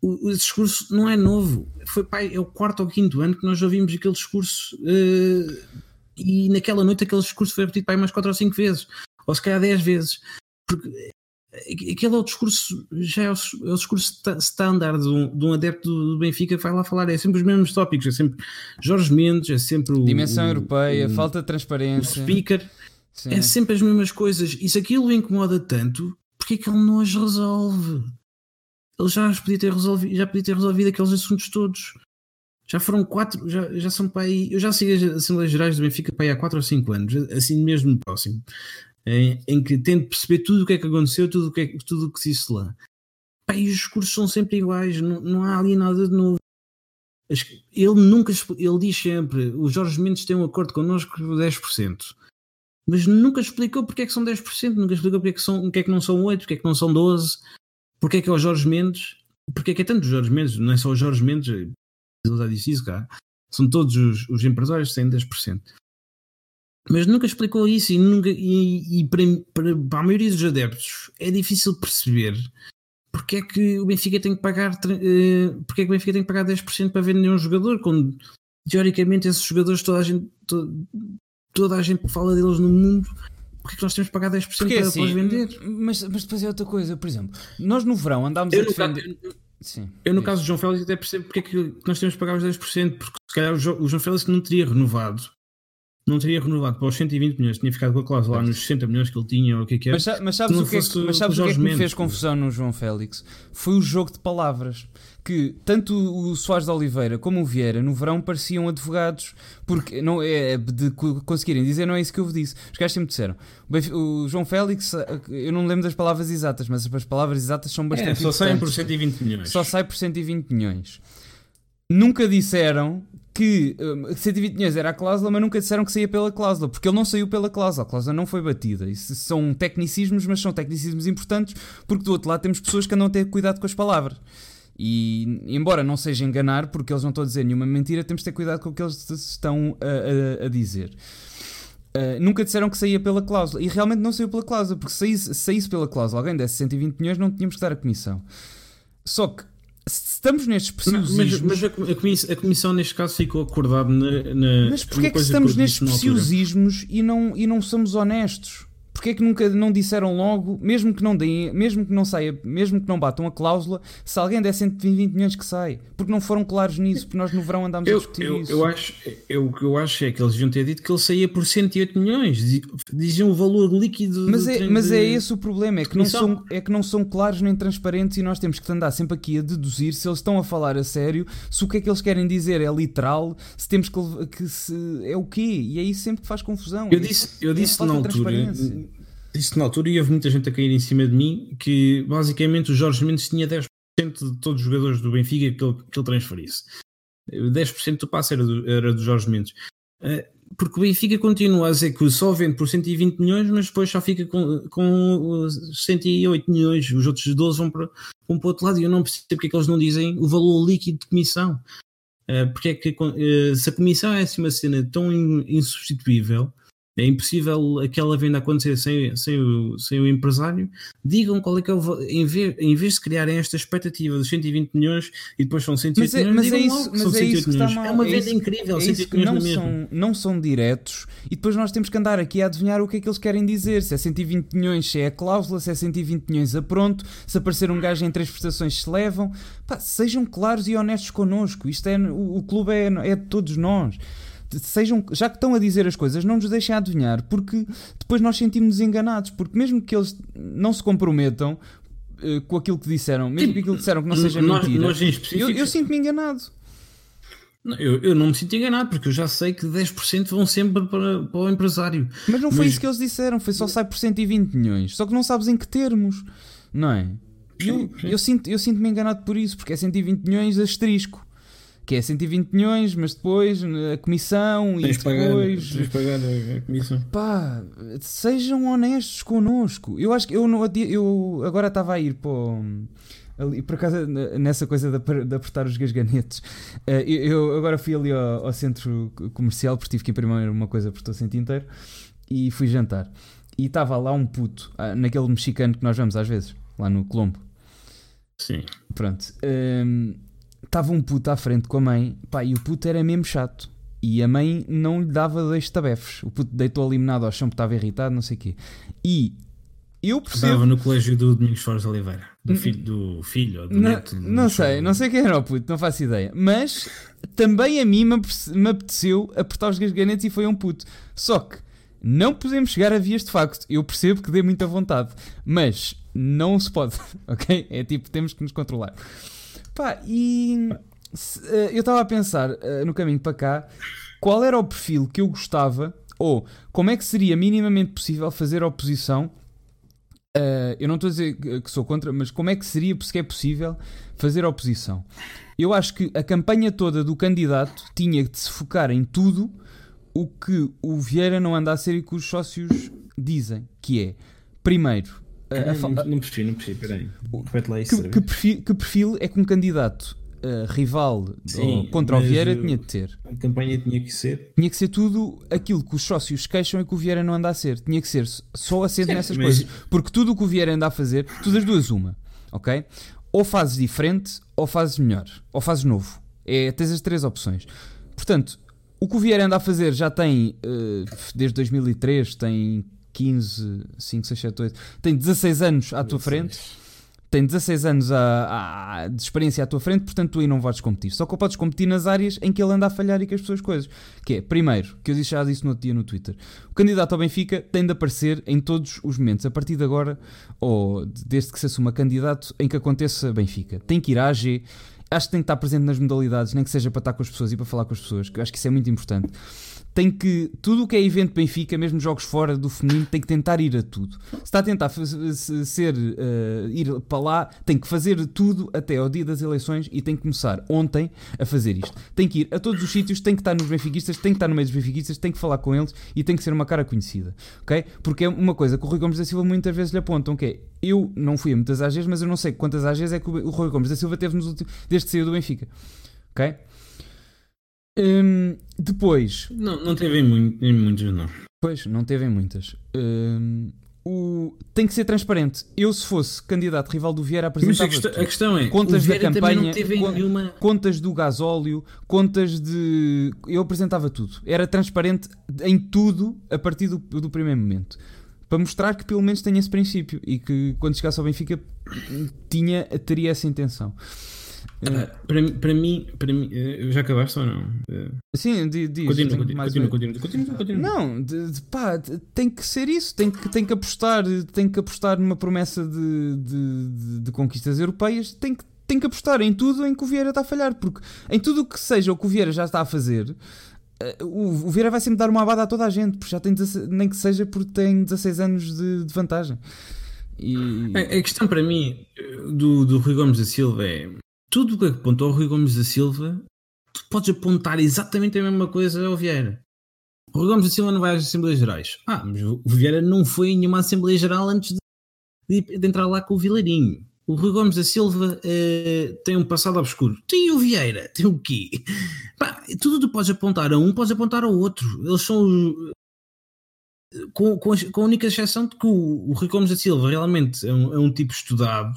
o, o discurso não é novo. Foi pai, é o quarto ou quinto ano que nós ouvimos aquele discurso uh, e naquela noite aquele discurso foi repetido pai mais quatro ou cinco vezes, ou se calhar dez vezes. Porque aquele é o discurso, já é o, é o discurso standard de um, de um, adepto do Benfica que vai lá falar, é sempre os mesmos tópicos, é sempre Jorge Mendes, é sempre o. Dimensão o, europeia, falta de transparência. O speaker, Sim. é sempre as mesmas coisas. E se aquilo o incomoda tanto, porquê é que ele não as resolve? Ele já podia ter resolvido, já podia ter resolvido aqueles assuntos todos. Já foram quatro, já, já são para aí. Eu já sigo as Assembleias Gerais do Benfica para aí há quatro ou cinco anos, assim mesmo próximo em, em que tento perceber tudo o que é que aconteceu, tudo o que, é, tudo o que se disse lá. Pá, e os discursos são sempre iguais, não, não há ali nada de novo. Ele nunca, ele diz sempre, o Jorge Mendes tem um acordo connosco por 10%, mas nunca explicou porque é que são 10%, nunca explicou porque é que, são, porque é que não são 8%, porque é que não são 12%, porque é que é o Jorge Mendes, porque é que é tanto o Jorge Mendes, não é só o Jorge Mendes, ele já disse isso. São todos os, os empresários que têm 10% mas nunca explicou isso e, nunca, e, e para, para, para, a maioria dos adeptos é difícil perceber porque é que o Benfica tem que pagar uh, porque é que o Benfica tem que pagar 10% para vender um jogador quando teoricamente esses jogadores toda a gente to, toda a gente fala deles no mundo porque é que nós temos que pagar 10% porque, para assim, depois vender? Mas, mas depois é outra coisa, por exemplo, nós no verão andámos eu a defender. Caso, Sim, eu, no é. caso do João Félix, até percebo porque é que nós temos que pagar os 10%, porque se calhar o João Félix não teria renovado não teria renovado para os 120 milhões, tinha ficado com a cláusula lá nos 60 milhões que ele tinha, ou o que é que é. Mas, mas sabes o que é que, mas sabes o que, é que me fez confusão no João Félix? Foi o jogo de palavras. Que tanto o Soares de Oliveira como o Vieira no verão pareciam advogados, porque não é de conseguirem dizer, não é isso que eu vos disse. Os caras sempre disseram. O João Félix, eu não lembro das palavras exatas, mas as palavras exatas são bastante. É, só saem por 120 milhões. Só sai por 120 milhões. Nunca disseram que um, 120 milhões era a cláusula, mas nunca disseram que saía pela cláusula, porque ele não saiu pela cláusula, a cláusula não foi batida. Isso são tecnicismos, mas são tecnicismos importantes, porque do outro lado temos pessoas que andam a ter cuidado com as palavras. E embora não seja enganar, porque eles não estão a dizer nenhuma mentira, temos de ter cuidado com o que eles estão a, a, a dizer. Uh, nunca disseram que saía pela cláusula e realmente não saiu pela cláusula, porque se saísse, saísse pela cláusula, alguém desse 120 milhões, não tínhamos que dar a comissão. Só que estamos nestes preciosismos. Mas, mas a, comissão, a, comissão, neste caso, ficou acordada na. na mas porquê é que estamos nestes preciosismos e não, e não somos honestos? Porquê é que nunca não disseram logo, mesmo que não deem, mesmo que não saia, mesmo que não batam a cláusula, se alguém der 120 milhões que sai? Porque não foram claros nisso, porque nós no verão andámos eu, a discutir eu, isso. Eu acho, eu, o que eu acho é que eles deviam ter dito que ele saía por 108 milhões, diziam o valor líquido. Mas, é, mas é esse o problema, é que, não são, é que não são claros nem transparentes e nós temos que andar sempre aqui a deduzir se eles estão a falar a sério, se o que é que eles querem dizer é literal, se temos que, que se, é o quê? E isso sempre que faz confusão. Eu disse, eu é disse na altura disse na altura e houve muita gente a cair em cima de mim que basicamente o Jorge Mendes tinha 10% de todos os jogadores do Benfica que ele, que ele transferisse. 10% do passe era do, era do Jorge Mendes. Eh, porque o Benfica continua a dizer que só vende por 120 milhões, mas depois só fica com, com 108 milhões. Os outros 12 vão para, vão para o outro lado e eu não percebo porque é que eles não dizem o valor líquido de comissão. Eh, porque é que eh, se a comissão é assim uma cena tão insubstituível É impossível aquela venda acontecer sem, sem, o, sem o empresário. Digam qual é que é o em vez, em vez de criarem esta expectativa dos 120 milhões e depois são 108 mas é, milhões, mas é isso, mas é isso que está mal. É uma é venda isso, incrível, é isso que não são, não são diretos e depois nós temos que andar aqui a adivinhar o que é que eles querem dizer. Se é 120 milhões, se é a cláusula, se é 120 milhões a pronto, se aparecer um gajo em três prestações se levam. Pá, sejam claros e honestos connosco. Isto é, o, o clube é, é de todos nós sejam, já que estão a dizer as coisas, não nos deixem adivinhar, porque depois nós sentimos enganados, porque mesmo que eles não se comprometam uh, com aquilo que disseram, mesmo que aquilo que disseram que não seja nós, mentira, nós eu, eu sinto-me enganado. Eu, eu, não me sinto enganado porque eu já sei que 10% vão sempre para, para o empresário. Mas não foi Mas... isso que eles disseram, foi só sai por 120 milhões. Só que não sabes em que termos, não é? Eu, eu, sinto, eu sinto-me enganado por isso, porque é 120 milhões asterisco que é 120 milhões, mas depois a comissão tens e depois. Pagar, tens pagar a comissão. Pá, sejam honestos connosco. Eu acho que eu, não, eu agora estava a ir para. Ali, por acaso, nessa coisa de, de apertar os gasganetes, eh, eu, eu agora fui ali ao, ao, centro comercial porque tive que imprimir uma coisa por todo o centro inteiro e fui jantar. E estava lá um puto, ah, naquele mexicano que nós vamos às vezes, lá no Colombo. Sim. Pronto. Um, estava um puto à frente com a mãe, pá, e o puto era mesmo chato. E a mãe não lhe dava dois tabefes. O puto deitou eliminado ao chão porque estava irritado, não sei o quê. E eu percebo... Estava no colégio do Domingos Fortes Oliveira. Do filho, do filho ou do não, neto. Não sei, não sei quem era o puto, não faço ideia. Mas também a mim me apeteceu apertar os gasganetes e foi um puto. Só que não podemos chegar a vias de facto. Eu percebo que dê muita vontade. Mas não se pode, [laughs] ok? É tipo, temos que nos controlar. Pá, e se, uh, eu estava a pensar uh, no caminho para cá qual era o perfil que eu gostava ou como é que seria minimamente possível fazer oposição. Uh, eu não estou a dizer que sou contra, mas como é que seria se é possível fazer oposição? Eu acho que a campanha toda do candidato tinha de se focar em tudo o que o Vieira não anda a ser e que os sócios dizem, que é, primeiro, não, não percebi, não percebi, peraí. lá isso. Que, que, perfil, que perfil é que um candidato uh, rival Sim, contra o Vieira tinha de ter? A campanha tinha que ser. Tinha que ser tudo aquilo que os sócios queixam e que o Vieira não anda a ser. Tinha que ser só assento nessas mas... coisas. Porque tudo o que o Vieira anda a fazer, tudo as duas, uma. Ok? Ou fazes diferente, ou fazes melhor, ou fazes novo. É, tens as três opções. Portanto, o que o Vieira anda a fazer já tem, uh, desde 2003, tem 15, 5, 6, 7, 8, tem 16 anos à tua frente, tem 16 anos a, a, de experiência à tua frente, portanto tu aí não podes competir. Só que podes competir nas áreas em que ele anda a falhar e que as pessoas coisas. Que é, primeiro, que eu já disse no outro dia no Twitter, o candidato ao Benfica tem de aparecer em todos os momentos, a partir de agora, ou desde que se assuma candidato, em que aconteça Benfica. Tem que ir à AG, acho que tem que estar presente nas modalidades, nem que seja para estar com as pessoas e para falar com as pessoas, que eu acho que isso é muito importante tem que. Tudo o que é evento Benfica, mesmo jogos fora do feminino, tem que tentar ir a tudo. Se está a tentar ser, uh, ir para lá, tem que fazer tudo até ao dia das eleições e tem que começar ontem a fazer isto. Tem que ir a todos os sítios, tem que estar nos benfiquistas, tem que estar no meio dos benfiquistas, tem que falar com eles e tem que ser uma cara conhecida. Ok? Porque é uma coisa que o Rui Gomes da Silva muitas vezes lhe apontam, que é eu não fui a muitas AGs, mas eu não sei quantas AGs é que o Rui Gomes da Silva teve nos últimos, desde que saiu do Benfica. Ok? Hum, depois. Não, não teve em, muito, em muitos, não. Pois, não teve em muitas. Hum, o, tem que ser transparente. Eu, se fosse candidato rival do Vieira, apresentava Mas a, questão, a questão é, contas da campanha, nenhuma... contas do gasóleo, contas de. Eu apresentava tudo. Era transparente em tudo a partir do, do primeiro momento. Para mostrar que pelo menos tem esse princípio e que quando chegasse ao Benfica tinha, teria essa intenção. Uh, para, para mim, para mim, uh, já acabaste ou não? Uh, Sim, diz. Continua, continua, continua, continua, continua, continua. Não, de, de, pá, tem que ser isso, tem que, tem que apostar, tem que apostar numa promessa de, de, de, conquistas europeias, tem que, tem que apostar em tudo em que o Vieira está a falhar, porque em tudo o que seja o que o Vieira já está a fazer, o, o Vieira vai sempre dar uma abada a toda a gente, porque já tem 16, nem que seja porque tem 16 anos de, de vantagem. E... A, a, questão para mim do, do Rui Gomes da Silva é tudo o que apontou o Rui Gomes da Silva, tu podes apontar exatamente a mesma coisa ao Vieira. O Rui Gomes da Silva não vai às Assembleias Gerais. Ah, mas o Vieira não foi em nenhuma Assembleia Geral antes de, de entrar lá com o Vilarinho. O Rui Gomes da Silva eh, tem um passado obscuro. Tem o Vieira, tem o quê? Pá, tudo tu podes apontar a um, podes apontar ao outro. Eles são com, com, a, com, a, única exceção de que o, o Rui Gomes da Silva realmente é um, é um tipo estudado,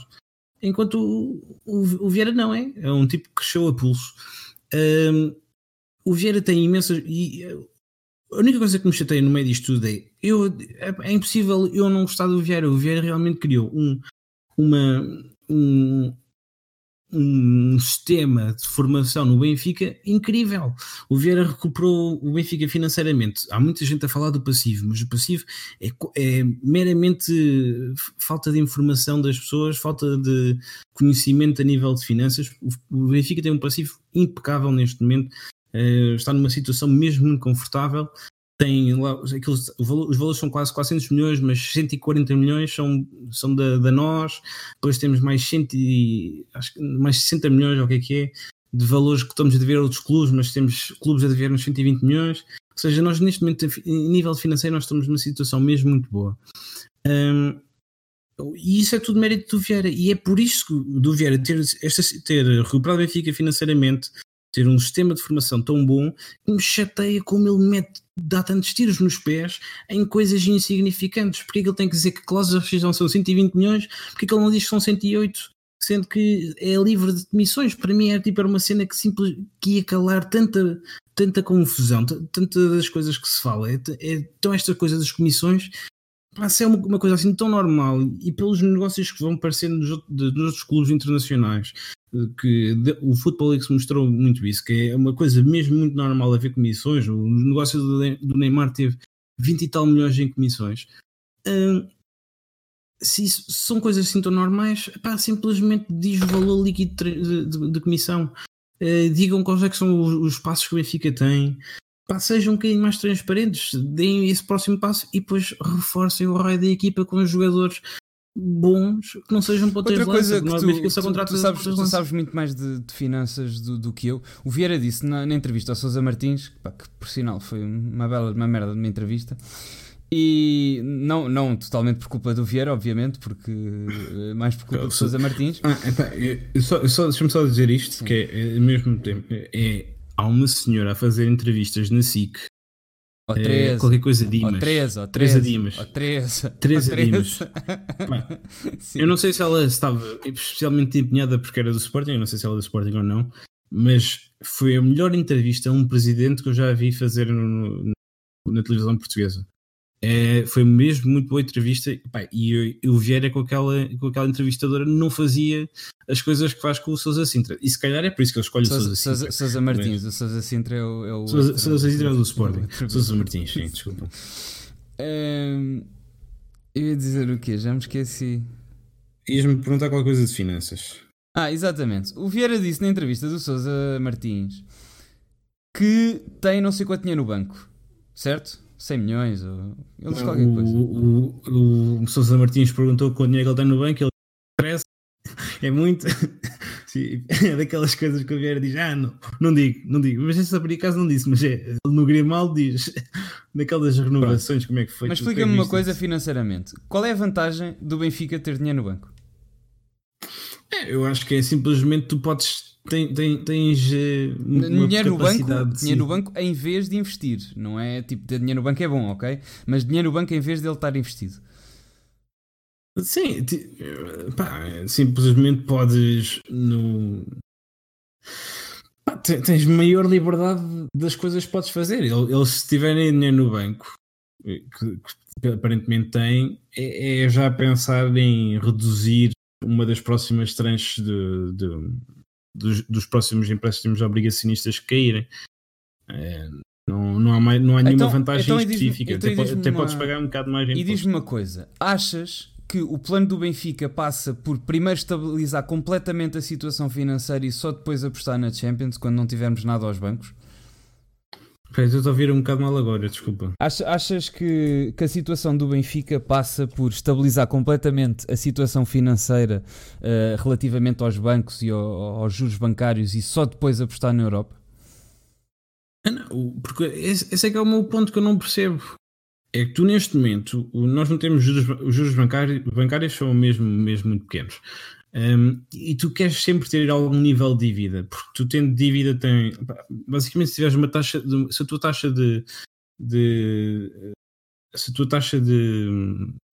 enquanto o, o, o, Vieira não é. É um tipo que cresceu a pulso. Um, o Vieira tem imensas. E a única coisa que me chateia no meio disto tudo é, eu, é, é impossível eu não gostar do Vieira. O Vieira realmente criou um, uma, um, um sistema de formação no Benfica incrível. O Vieira recuperou o Benfica financeiramente. Há muita gente a falar do passivo, mas o passivo é, é meramente falta de informação das pessoas, falta de conhecimento a nível de finanças. O Benfica tem um passivo impecável neste momento. Uh, está numa situação mesmo muito confortável tem aqueles, os valores são quase 400 milhões, mas 140 milhões são, são da, da nós, depois temos mais, 100, acho, mais 60 milhões, ou o que é que é, de valores que estamos a dever a outros clubes, mas temos clubes a dever nos 120 milhões, ou seja, nós neste momento, em nível financeiro, nós estamos numa situação mesmo muito boa. Um, e isso é tudo mérito do Vieira, e é por isso que do Vieira ter, esta, ter recuperado o Benfica financeiramente, ter um sistema de formação tão bom que me chateia como ele mete, dá tantos tiros nos pés em coisas insignificantes. Porque é que ele tem que dizer que cláusulas de rescisão são 120 milhões? Porque é que ele não diz que são 108? Sendo que é livre de demissões. Para mim era, tipo, era uma cena que, simples, que ia calar tanta, tanta confusão, tantas das coisas que se fala. É, é, então esta coisa das comissões passa é uma, uma, coisa assim tão normal e pelos negócios que vão aparecendo nos, nos outros clubes internacionais que o Football League mostrou muito isso, que é uma coisa mesmo muito normal haver comissões. O negócio do Neymar teve 20 e tal milhões em comissões. Uh, se isso, são coisas assim tão normais, pá, simplesmente diz o valor líquido de, de, de comissão. Uh, digam quais é que são os, os, passos que o Benfica tem. Pá, sejam um bocadinho mais transparentes, deem esse próximo passo e depois reforcem o raio da equipa com os jogadores bons que não sejam pontas Outra coisa que, tu, tu, tu, sabes, tu sabes muito mais de, de finanças do, do, que eu. O Vieira disse na, na entrevista ao Sousa Martins, pá, que por sinal foi uma bela uma merda de uma entrevista, e não, não totalmente por culpa do Vieira, obviamente, porque eh, mais por culpa do Sousa Martins. Ah, eu, só, só, Deixa-me só dizer isto, Sim. que é, ao mesmo tempo é, há uma senhora a fazer entrevistas na SIC ou 13. É, qualquer coisa Dimas. Ou 13, ou 13. Dimas. Ou 13. 13 Dimas. eu não sei se ela estava especialmente empenhada porque era do Sporting, eu não sei se ela é do Sporting ou não, mas foi a melhor entrevista a um presidente que eu já vi fazer no, no, na televisão portuguesa. É, foi mesmo muito boa entrevista. E o Vieira com aquela, com aquela entrevistadora não fazia as coisas que faz com o Sousa Sintra. E se calhar é por isso que ele escolhe Sousa, o Sousa Sintra. Sousa Martins, o Sousa Sintra é o, é o Sousa, Sousa Sintra é do Sporting. Sousa Martins, sim, desculpa. Um, [laughs] eu ia dizer o quê? Já me esqueci. Ias-me perguntar qualquer coisa de finanças. Ah, exatamente. O Vieira disse na entrevista do Sousa Martins que tem não sei quanto dinheiro no banco certo? 100 milhões, ou... ele diz qualquer coisa. O, o, o Sousa Martins perguntou quanto dinheiro que ele tem no banco, ele parece, é muito. [laughs] é daquelas coisas que o Vieira diz: Ah, não, não digo, não digo. Mas essa por acaso não disse, mas é, no Grimaldo diz, [laughs] daquelas renovações, como é que foi? Mas explica-me uma coisa financeiramente: qual é a vantagem do Benfica ter dinheiro no banco? É, eu acho que é simplesmente tu podes tem, tem, tens dinheiro no banco, dinheiro no banco em vez de investir, não é tipo ter dinheiro no banco é bom, ok? Mas dinheiro no banco em vez de ele estar investido. Sim, pá, simplesmente podes no pá, tens maior liberdade das coisas que podes fazer. Eles se tiverem dinheiro no banco, que, que aparentemente têm, é, é, já pensar em reduzir uma das próximas tranches de, de dos, dos próximos empréstimos obrigacionistas caírem. É, não, não, há mais, não há nenhuma então, vantagem então específica. Então até, até uma... podes pagar um bocado mais E diz-me uma coisa: achas que o plano do Benfica passa por primeiro estabilizar completamente a situação financeira e só depois apostar na Champions quando não tivermos nada aos bancos? Espera, estou a ouvir um bocado mal agora, desculpa. Achas que, que a situação do Benfica passa por estabilizar completamente a situação financeira uh, relativamente aos bancos e ao, aos juros bancários e só depois apostar na Europa? Ah, não, porque esse, esse é que é o meu ponto que eu não percebo. É que tu neste momento, nós não temos juros, os juros bancários, bancários são mesmo, mesmo muito pequenos. Um, e tu queres sempre ter algum nível de dívida, porque tu tendo dívida tem. Basicamente, se tiveres uma taxa. De, se a tua taxa de, de se a tua taxa de,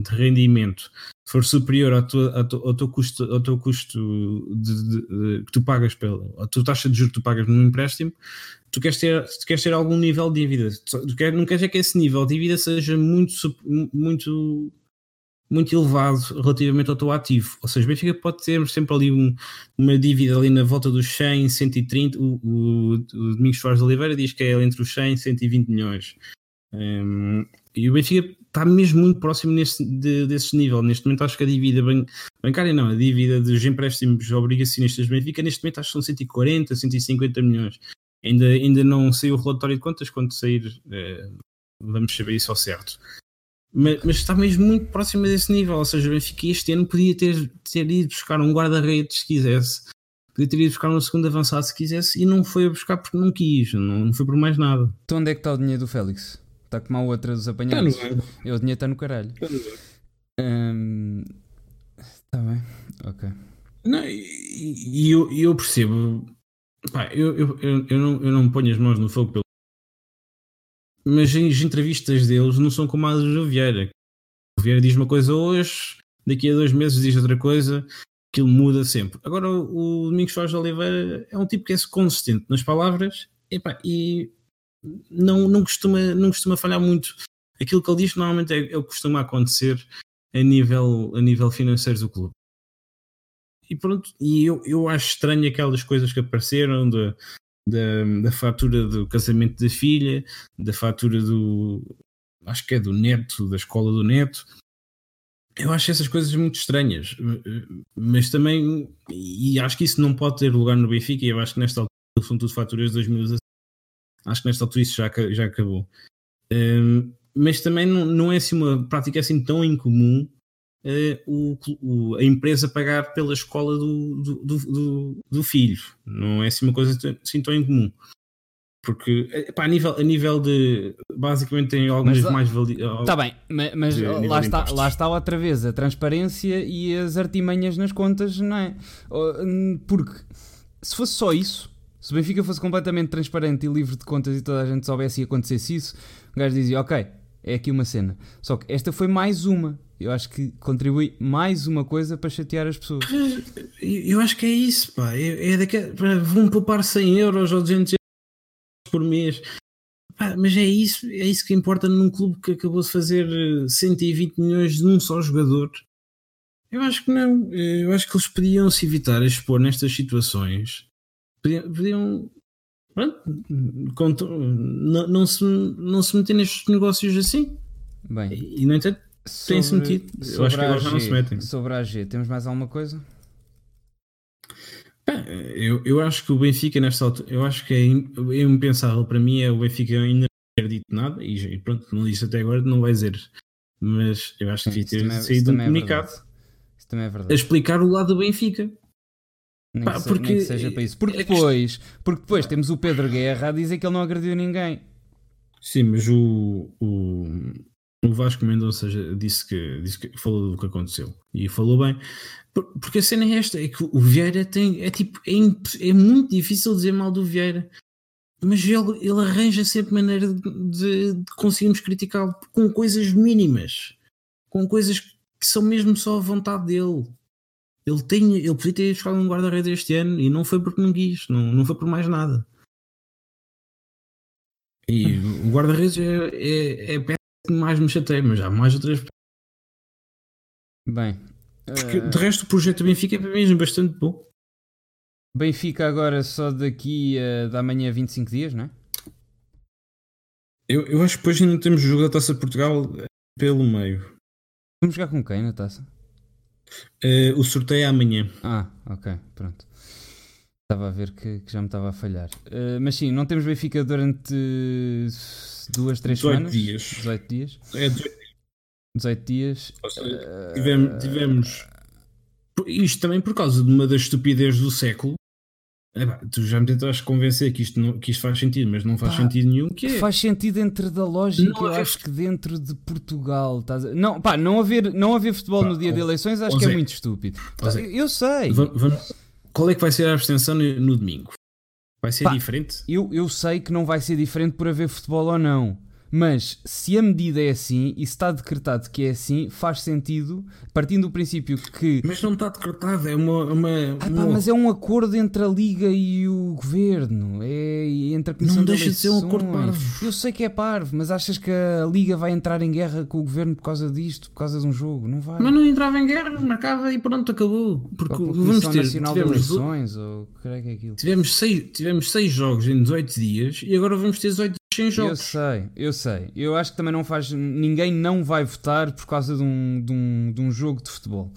de rendimento for superior ao, tua, ao, ao teu custo, ao teu custo de, de, que tu pagas pela, a tua taxa de juros que tu pagas no empréstimo, tu queres ter, tu queres ter algum nível de dívida. Tu quer, não queres é que esse nível de dívida seja muito, muito, muito elevado relativamente ao teu ativo. Ou seja, o Benfica pode ter sempre ali um, uma dívida ali na volta dos 100, 130. O, o, o Domingos Soares de Oliveira diz que é entre os 100 e 120 milhões. Um, e o Benfica está mesmo muito próximo nesse, de, desse nível. Neste momento acho que a dívida bancária não, a dívida dos empréstimos obrigacionistas do Benfica neste momento acho que são 140, 150 milhões. Ainda, ainda não saiu o relatório de contas, quando sair eh, vamos saber isso ao certo. Mas, mas, está mesmo muito próximo desse nível, ou seja, o Benfica este ano podia ter, ter ido buscar um guarda-redes se quisesse, podia ter ido buscar um segundo avançado se quisesse e não foi a buscar porque não quis, não, não foi por mais nada. Então onde é que está o dinheiro do Félix? Está como a outra dos apanhados. Está no o dinheiro está no caralho. Está hum, bem, ok. Não, e, e eu, eu, percebo, pá, eu, eu, eu, eu, não, eu não ponho as mãos no fogo pelo. Mas as entrevistas deles não são como as do Vieira. O Vieira diz uma coisa hoje, daqui a dois meses diz outra coisa, aquilo muda sempre. Agora o, Domingos de Oliveira é um tipo que é consistente nas palavras epá, e não, não, costuma, não costuma falhar muito. Aquilo que ele diz normalmente é, é o que costuma acontecer a nível, a nível financeiro do clube. E pronto, e eu, eu acho estranho aquelas coisas que apareceram da, da, da fatura do casamento da filha, da fatura do. acho que é do neto, da escola do neto. Eu acho essas coisas muito estranhas, mas também, e acho que isso não pode ter lugar no Benfica, e eu acho que nesta altura são tudo faturas de 2017 Acho que nesta altura isso já, já acabou. Um, mas também não, não é assim uma prática assim tão incomum o, o, a empresa pagar pela escola do, do, do, do, filho. Não é assim uma coisa assim tão incomum. Porque epá, a, nível, a nível de. Basicamente tem algumas mais valias. Está bem, mas, mas lá, está, lá está outra vez a transparência e as artimanhas nas contas, não é? Porque se fosse só isso, se o Benfica fosse completamente transparente e livre de contas e toda a gente soubesse e acontecesse isso, o gajo dizia: Ok, é aqui uma cena. Só que esta foi mais uma. Eu acho que contribui mais uma coisa para chatear as pessoas. Eu acho que é isso, pá. É, é daquele, vão poupar 100 euros ou 200 euros por mês. Pá, mas é isso, é isso que importa num clube que acabou de fazer 120 eh, milhões de um só jogador. Eu acho que não. Eu acho que eles podiam se evitar expor nestas situações podiam, podiam pronto, não, não, se, não se meter nestes negócios assim. Bem, e no entanto tem-se metido. Eu acho que agora já não se metem. Sobre a AG, temos mais alguma coisa? eu, eu acho que o Benfica nesta altura, eu acho que é, é impensável para mim é o Benfica ainda não ter dito nada e pronto, não disse até agora, não vai dizer. Mas eu acho que devia ter é- saído um é comunicado é a explicar o lado do Benfica. Nem, Pá, que, porque... nem que seja para isso. Porque depois, porque depois temos o Pedro Guerra a dizer que ele não agrediu ninguém. Sim, mas o, o, o Vasco Mendonça disse que, disse que falou do que aconteceu. E falou bem. Porque a cena é esta: é que o Vieira tem. É tipo. É, é muito difícil dizer mal do Vieira. Mas ele, ele arranja sempre maneira de, de, conseguirmos criticá-lo com coisas mínimas. Com coisas que são mesmo só a vontade dele. Ele, tem, ele podia ter buscado um guarda-redes este ano e não foi porque não quis, não, não foi por mais nada. E o guarda-redes é, é, é que mais me chateia, mas há mais outras Bem, porque uh... de resto o projeto do Benfica é mesmo bastante bom. Benfica agora só daqui a da manhã 25 dias, não é? Eu, eu acho que depois ainda temos o jogo da Taça de Portugal pelo meio. Vamos jogar com quem na taça? Uh, o sorteio é amanhã. Ah, ok, pronto. Estava a ver que, que já me estava a falhar. Uh, mas sim, não temos Benfica durante duas, três 18 semanas? dias. 18 dias. É 18, 18 dias. Uh, tivemos, tivemos. Isto também por causa de uma das estupidez do século é, tu já me tentaste convencer que isto, não, que isto faz sentido, mas não faz pá, sentido nenhum. Que é? Faz sentido dentro da lógica, não eu haver... acho que dentro de Portugal. Estás a... não, pá, não, haver, não haver futebol pá, no dia de eleições acho que é muito estúpido. eu sei. Vamos, qual é que vai ser a abstenção no, no domingo? Vai ser pá, diferente? Eu, eu sei que não vai ser diferente por haver futebol ou não. Mas se a medida é assim e se está decretado que é assim, faz sentido, partindo do princípio que. Mas não está decretado, é uma. uma, ah, pá, mas é um acordo entre a Liga e o Governo. É entre a Comissão Não deixa de, ser um acordo parvo. Eu sei que é parvo, mas achas que a Liga vai entrar em guerra com o Governo por causa disto, por causa de um jogo? Não vai. Mas não entrava em guerra, marcava e pronto, acabou. Porque vamos ter. Nacional tivemos, de Eleições, ou que é aquilo? Tivemos seis, tivemos seis jogos em 18 dias e agora vamos ter 18 sem jogos. Eu sei, eu sei. Eu acho que também não faz. Ninguém não vai votar por causa de um, de um, de um jogo de futebol.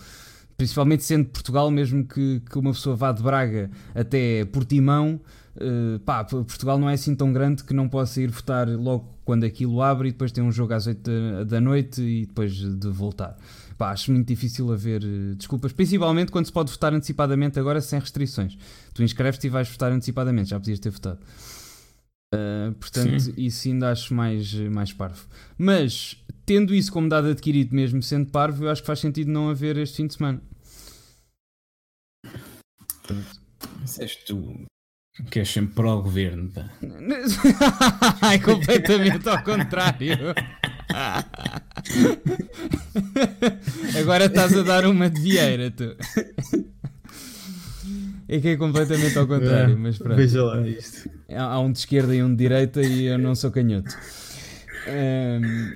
Principalmente sendo Portugal, mesmo que, que uma pessoa vá de Braga até Portimão, uh, pá, Portugal não é assim tão grande que não possa ir votar logo quando aquilo abre e depois tem um jogo às 8 da, da noite e depois de voltar. Pá, acho muito difícil haver uh, desculpas, principalmente quando se pode votar antecipadamente agora sem restrições. Tu inscreves-te e vais votar antecipadamente, já podias ter votado. Uh, portanto, Sim. isso ainda acho mais, mais parvo. Mas, tendo isso como dado adquirido, mesmo sendo parvo, eu acho que faz sentido não haver este fim de semana. Mas és tu que és sempre para o governo, pá. [laughs] é completamente ao contrário. [laughs] Agora estás a dar uma de vieira, tu. É que é completamente ao contrário, é, mas pronto. Veja lá isto. Há um de esquerda e um de direita e eu não sou canhoto. Um,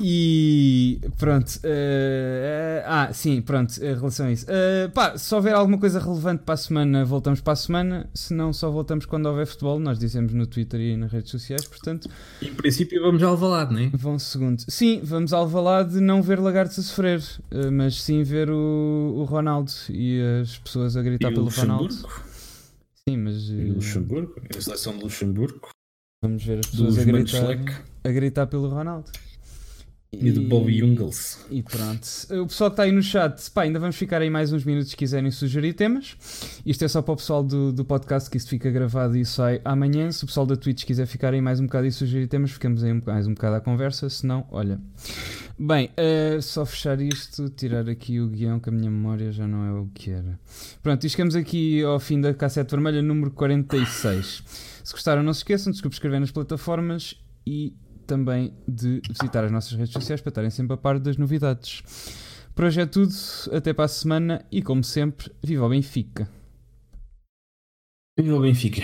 e pronto. Uh, ah, sim, pronto, em relação a isso. Uh, pá, se houver alguma coisa relevante para a semana, voltamos para a semana. Se não, só voltamos quando houver futebol. Nós dizemos no Twitter e nas redes sociais, portanto. Em princípio, vamos ao Alvalade, não é? Vão segundo. Sim, vamos ao Alvalade não ver lagartos a sofrer, uh, mas sim ver o, o Ronaldo e as pessoas a gritar e pelo Ronaldo. Sim, mas. E Luxemburgo, a seleção de Luxemburgo. Vamos ver as pessoas a gritar, a gritar pelo Ronaldo. E, do Bobby Jungels. E pronto. O pessoal que está aí no chat, pá, ainda vamos ficar aí mais uns minutos se quiserem sugerir temas. Isto é só para o pessoal do, do podcast que isto fica gravado e sai amanhã. Se o pessoal da Twitch quiser ficar aí mais um bocado e sugerir temas, ficamos aí mais um bocado à conversa. Se não, olha. Bem, uh, só fechar isto, tirar aqui o guião que a minha memória já não é o que era. Pronto, e chegamos aqui ao fim da cassete vermelha número 46. Se gostaram, não se esqueçam de subscrever nas plataformas e também de visitar as nossas redes sociais para estarem sempre a par das novidades. Por hoje é tudo, até para a semana e como sempre, viva o Benfica! Viva o Benfica!